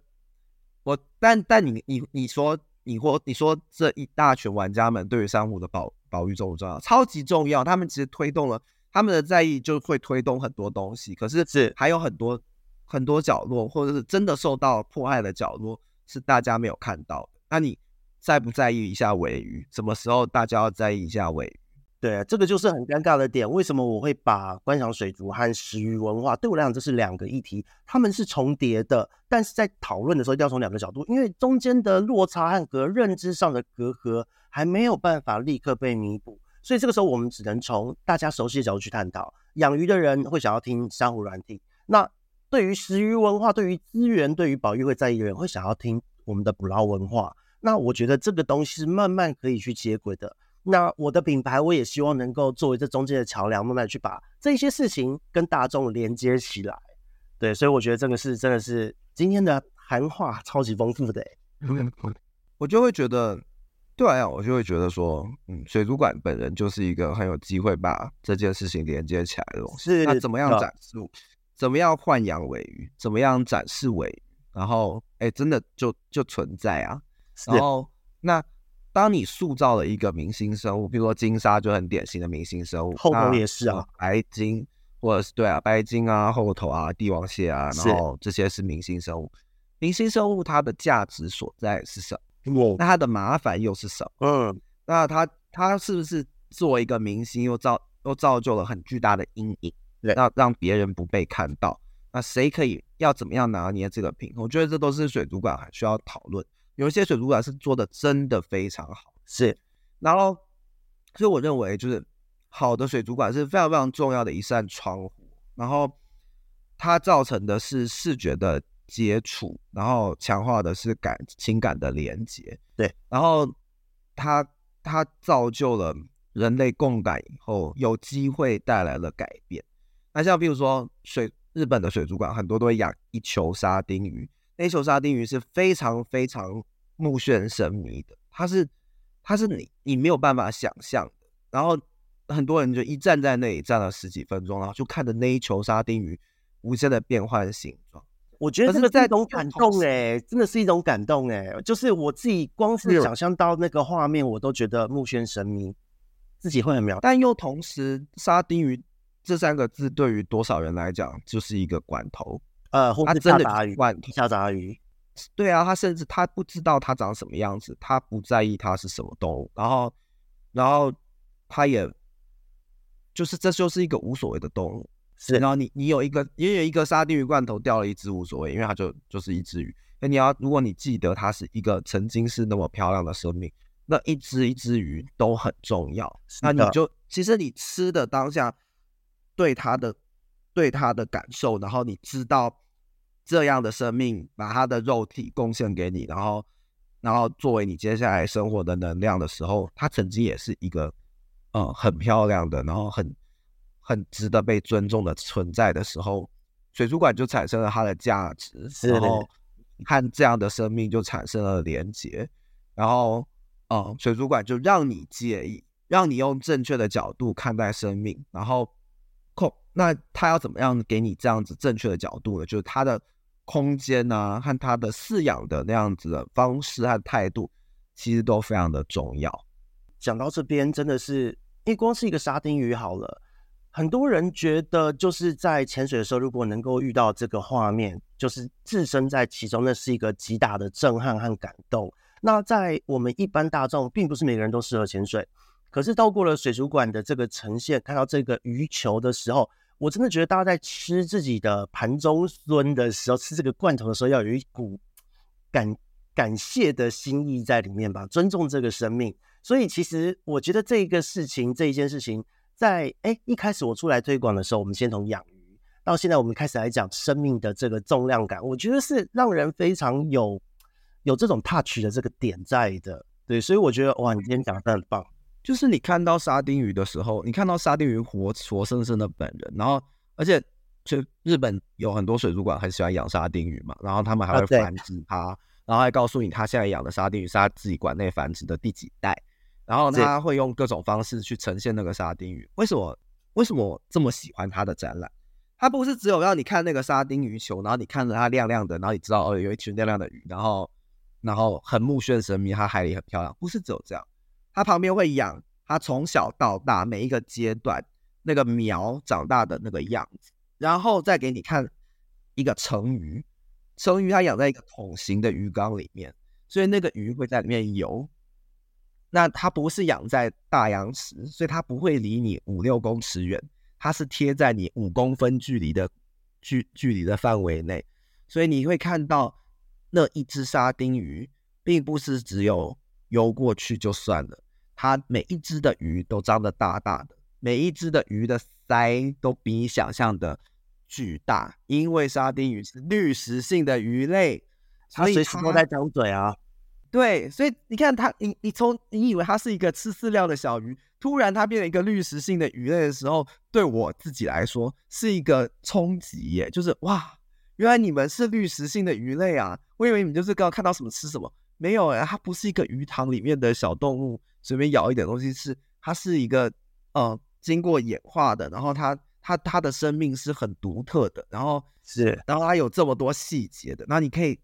我但但你你你说你或你说这一大群玩家们对于珊瑚的保保育重不重要？超级重要，他们其实推动了他们的在意，就会推动很多东西。可是是还有很多很多角落，或者是真的受到迫害的角落，是大家没有看到的。那你在不在意一下尾鱼？什么时候大家要在意一下尾鱼？对，这个就是很尴尬的点。为什么我会把观赏水族和食鱼文化，对我来讲这是两个议题，他们是重叠的，但是在讨论的时候一定要从两个角度，因为中间的落差和隔认知上的隔阂还没有办法立刻被弥补，所以这个时候我们只能从大家熟悉的角度去探讨。养鱼的人会想要听珊瑚软体，那对于食鱼文化、对于资源、对于保育会在意的人会想要听我们的捕捞文化。那我觉得这个东西是慢慢可以去接轨的。那我的品牌，我也希望能够作为这中间的桥梁，慢慢去把这些事情跟大众连接起来。对，所以我觉得这个是真的是今天的谈话超级丰富的。我就会觉得，对啊，我就会觉得说，嗯，水族馆本人就是一个很有机会把这件事情连接起来的东西。是，那怎么样展示？怎么样豢养尾鱼？怎么样展示尾鱼？然后，哎，真的就就存在啊。然后，那。当你塑造了一个明星生物，比如说金沙就很典型的明星生物，后头也是啊，白金或者是对啊，白金啊，后头啊，帝王蟹啊，然后这些是明星生物。明星生物它的价值所在是什么？那它的麻烦又是什么？嗯，那它它是不是作为一个明星又造又造就了很巨大的阴影，让让别人不被看到？那谁可以要怎么样拿捏这个平衡？我觉得这都是水族馆还需要讨论。有一些水族馆是做的真的非常好，是，然后，所以我认为就是好的水族馆是非常非常重要的一扇窗户，然后它造成的是视觉的接触，然后强化的是感情感的连接，对，然后它它造就了人类共感以后有机会带来了改变。那像比如说水日本的水族馆很多都会养一球沙丁鱼。那球沙丁鱼是非常非常目眩神迷的，它是它是你你没有办法想象的。然后很多人就一站在那里站了十几分钟，然后就看着那一球沙丁鱼无限的变换形状。我觉得这个是一种感动哎、欸，真的是一种感动哎、欸，就是我自己光是想象到那个画面，我都觉得目眩神迷，自己会很妙。但又同时，沙丁鱼这三个字对于多少人来讲就是一个罐头。呃，或者下杂鱼，下杂鱼，对啊，他甚至他不知道它长什么样子，他不在意它是什么动物，然后，然后他也，就是这就是一个无所谓的动物，是。然后你你有一个，也有一个沙丁鱼罐头掉了一只无所谓，因为它就就是一只鱼。那你要如果你记得它是一个曾经是那么漂亮的生命，那一只一只鱼都很重要。那你就其实你吃的当下对它的。对它的感受，然后你知道这样的生命把他的肉体贡献给你，然后，然后作为你接下来生活的能量的时候，他曾经也是一个，嗯，很漂亮的，然后很很值得被尊重的存在的时候，水族馆就产生了它的价值，然后和这样的生命就产生了连接，然后，嗯，水族馆就让你介意，让你用正确的角度看待生命，然后。那他要怎么样给你这样子正确的角度呢？就是他的空间啊，和他的饲养的那样子的方式和态度，其实都非常的重要。讲到这边，真的是，因为光是一个沙丁鱼好了，很多人觉得就是在潜水的时候，如果能够遇到这个画面，就是置身在其中，那是一个极大的震撼和感动。那在我们一般大众，并不是每个人都适合潜水。可是到过了水族馆的这个呈现，看到这个鱼球的时候，我真的觉得大家在吃自己的盘中飧的时候，吃这个罐头的时候，要有一股感感谢的心意在里面吧，尊重这个生命。所以其实我觉得这个事情，这一件事情在，在哎一开始我出来推广的时候，我们先从养鱼，到现在我们开始来讲生命的这个重量感，我觉得是让人非常有有这种 touch 的这个点在的。对，所以我觉得哇，你今天讲的很棒。就是你看到沙丁鱼的时候，你看到沙丁鱼活活生生的本人，然后而且就日本有很多水族馆很喜欢养沙丁鱼嘛，然后他们还会繁殖它，啊、然后还告诉你他现在养的沙丁鱼是他自己馆内繁殖的第几代，然后他会用各种方式去呈现那个沙丁鱼。为什么？为什么我这么喜欢他的展览？他不是只有让你看那个沙丁鱼球，然后你看着它亮亮的，然后你知道哦，有一群亮亮的鱼，然后然后很目眩神迷，它海里很漂亮，不是只有这样，它旁边会养它从小到大每一个阶段那个苗长大的那个样子，然后再给你看一个成鱼，成鱼它养在一个桶形的鱼缸里面，所以那个鱼会在里面游。那它不是养在大洋池，所以它不会离你五六公尺远，它是贴在你五公分距离的距距离的范围内，所以你会看到那一只沙丁鱼，并不是只有游过去就算了，它每一只的鱼都张得大大的，每一只的鱼的鳃都比你想象的巨大，因为沙丁鱼是滤食性的鱼类，它随时都在张嘴啊。对，所以你看它，你你从你以为它是一个吃饲料的小鱼，突然它变成一个滤食性的鱼类的时候，对我自己来说是一个冲击耶，就是哇，原来你们是滤食性的鱼类啊！我以为你们就是刚刚看到什么吃什么，没有哎，它不是一个鱼塘里面的小动物，随便咬一点东西吃，它是一个呃经过演化的，然后它它它的生命是很独特的，然后是，然后它有这么多细节的，那你可以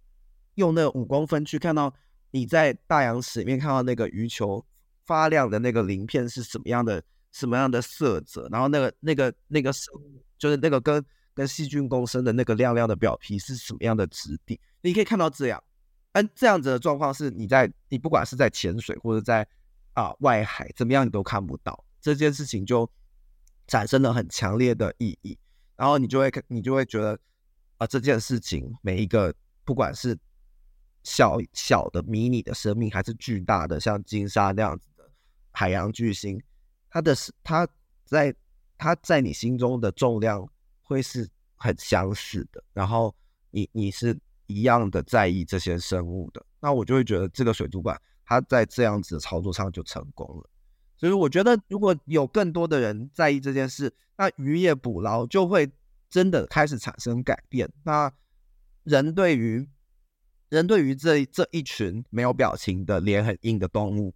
用那个五公分去看到。你在大洋池里面看到那个鱼球发亮的那个鳞片是什么样的？什么样的色泽？然后那个、那个、那个生物，就是那个跟跟细菌共生的那个亮亮的表皮是什么样的质地？你可以看到这样，但，这样子的状况是你在你不管是在潜水或者在啊外海怎么样，你都看不到这件事情，就产生了很强烈的意义。然后你就会你就会觉得啊，这件事情每一个不管是。小小的迷你的生命，还是巨大的，像金沙那样子的海洋巨星，它的它在它在你心中的重量会是很相似的。然后你你是一样的在意这些生物的，那我就会觉得这个水族馆它在这样子的操作上就成功了。所以我觉得如果有更多的人在意这件事，那渔业捕捞就会真的开始产生改变。那人对于人对于这这一群没有表情的脸很硬的动物，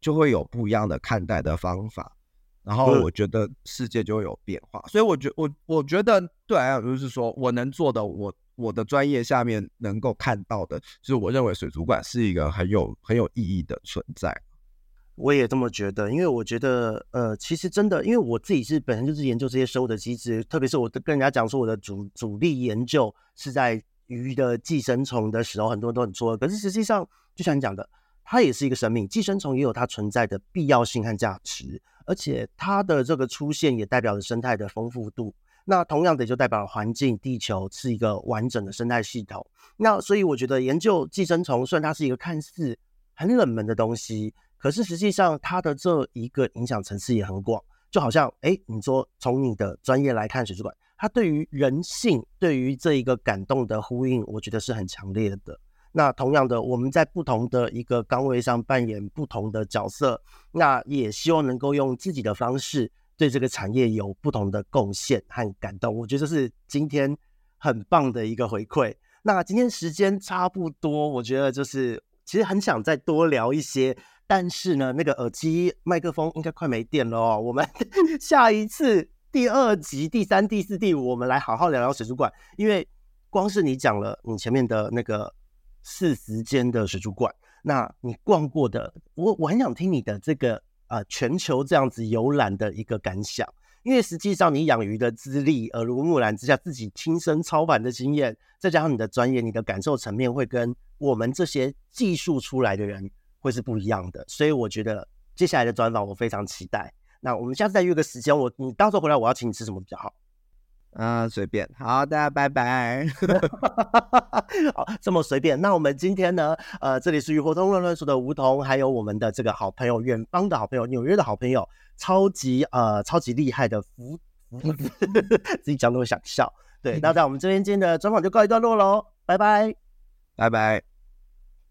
就会有不一样的看待的方法，然后我觉得世界就会有变化。所以我觉我我觉得对来讲就是说我能做的，我我的专业下面能够看到的，就是我认为水族馆是一个很有很有意义的存在。我也这么觉得，因为我觉得呃，其实真的，因为我自己是本身就是研究这些生物的机制，特别是我跟人家讲说我的主主力研究是在。鱼的寄生虫的时候，很多人都很错，可是实际上，就像你讲的，它也是一个生命，寄生虫也有它存在的必要性和价值，而且它的这个出现也代表着生态的丰富度。那同样的，就代表环境，地球是一个完整的生态系统。那所以我觉得研究寄生虫，虽然它是一个看似很冷门的东西，可是实际上它的这一个影响层次也很广。就好像，哎，你说从你的专业来看，水族馆。它对于人性，对于这一个感动的呼应，我觉得是很强烈的。那同样的，我们在不同的一个岗位上扮演不同的角色，那也希望能够用自己的方式对这个产业有不同的贡献和感动。我觉得这是今天很棒的一个回馈。那今天时间差不多，我觉得就是其实很想再多聊一些，但是呢，那个耳机麦克风应该快没电了哦。我们 下一次。第二集、第三、第四、第五，我们来好好聊聊水族馆。因为光是你讲了你前面的那个四十间的水族馆，那你逛过的，我我很想听你的这个呃全球这样子游览的一个感想。因为实际上你养鱼的资历，耳濡目染之下，自己亲身操盘的经验，再加上你的专业，你的感受层面会跟我们这些技术出来的人会是不一样的。所以我觉得接下来的专访我非常期待。那我们下次再约个时间，我你到时候回来，我要请你吃什么比较好？嗯，随便。好的，拜拜。好，这么随便。那我们今天呢？呃，这里是鱼活通乱乱说的梧桐，还有我们的这个好朋友，远方的好朋友，纽约的好朋友，超级呃超级厉害的福福子，自己讲都会想笑。对，那在我们这边今天的专访就告一段落喽，拜拜，拜拜。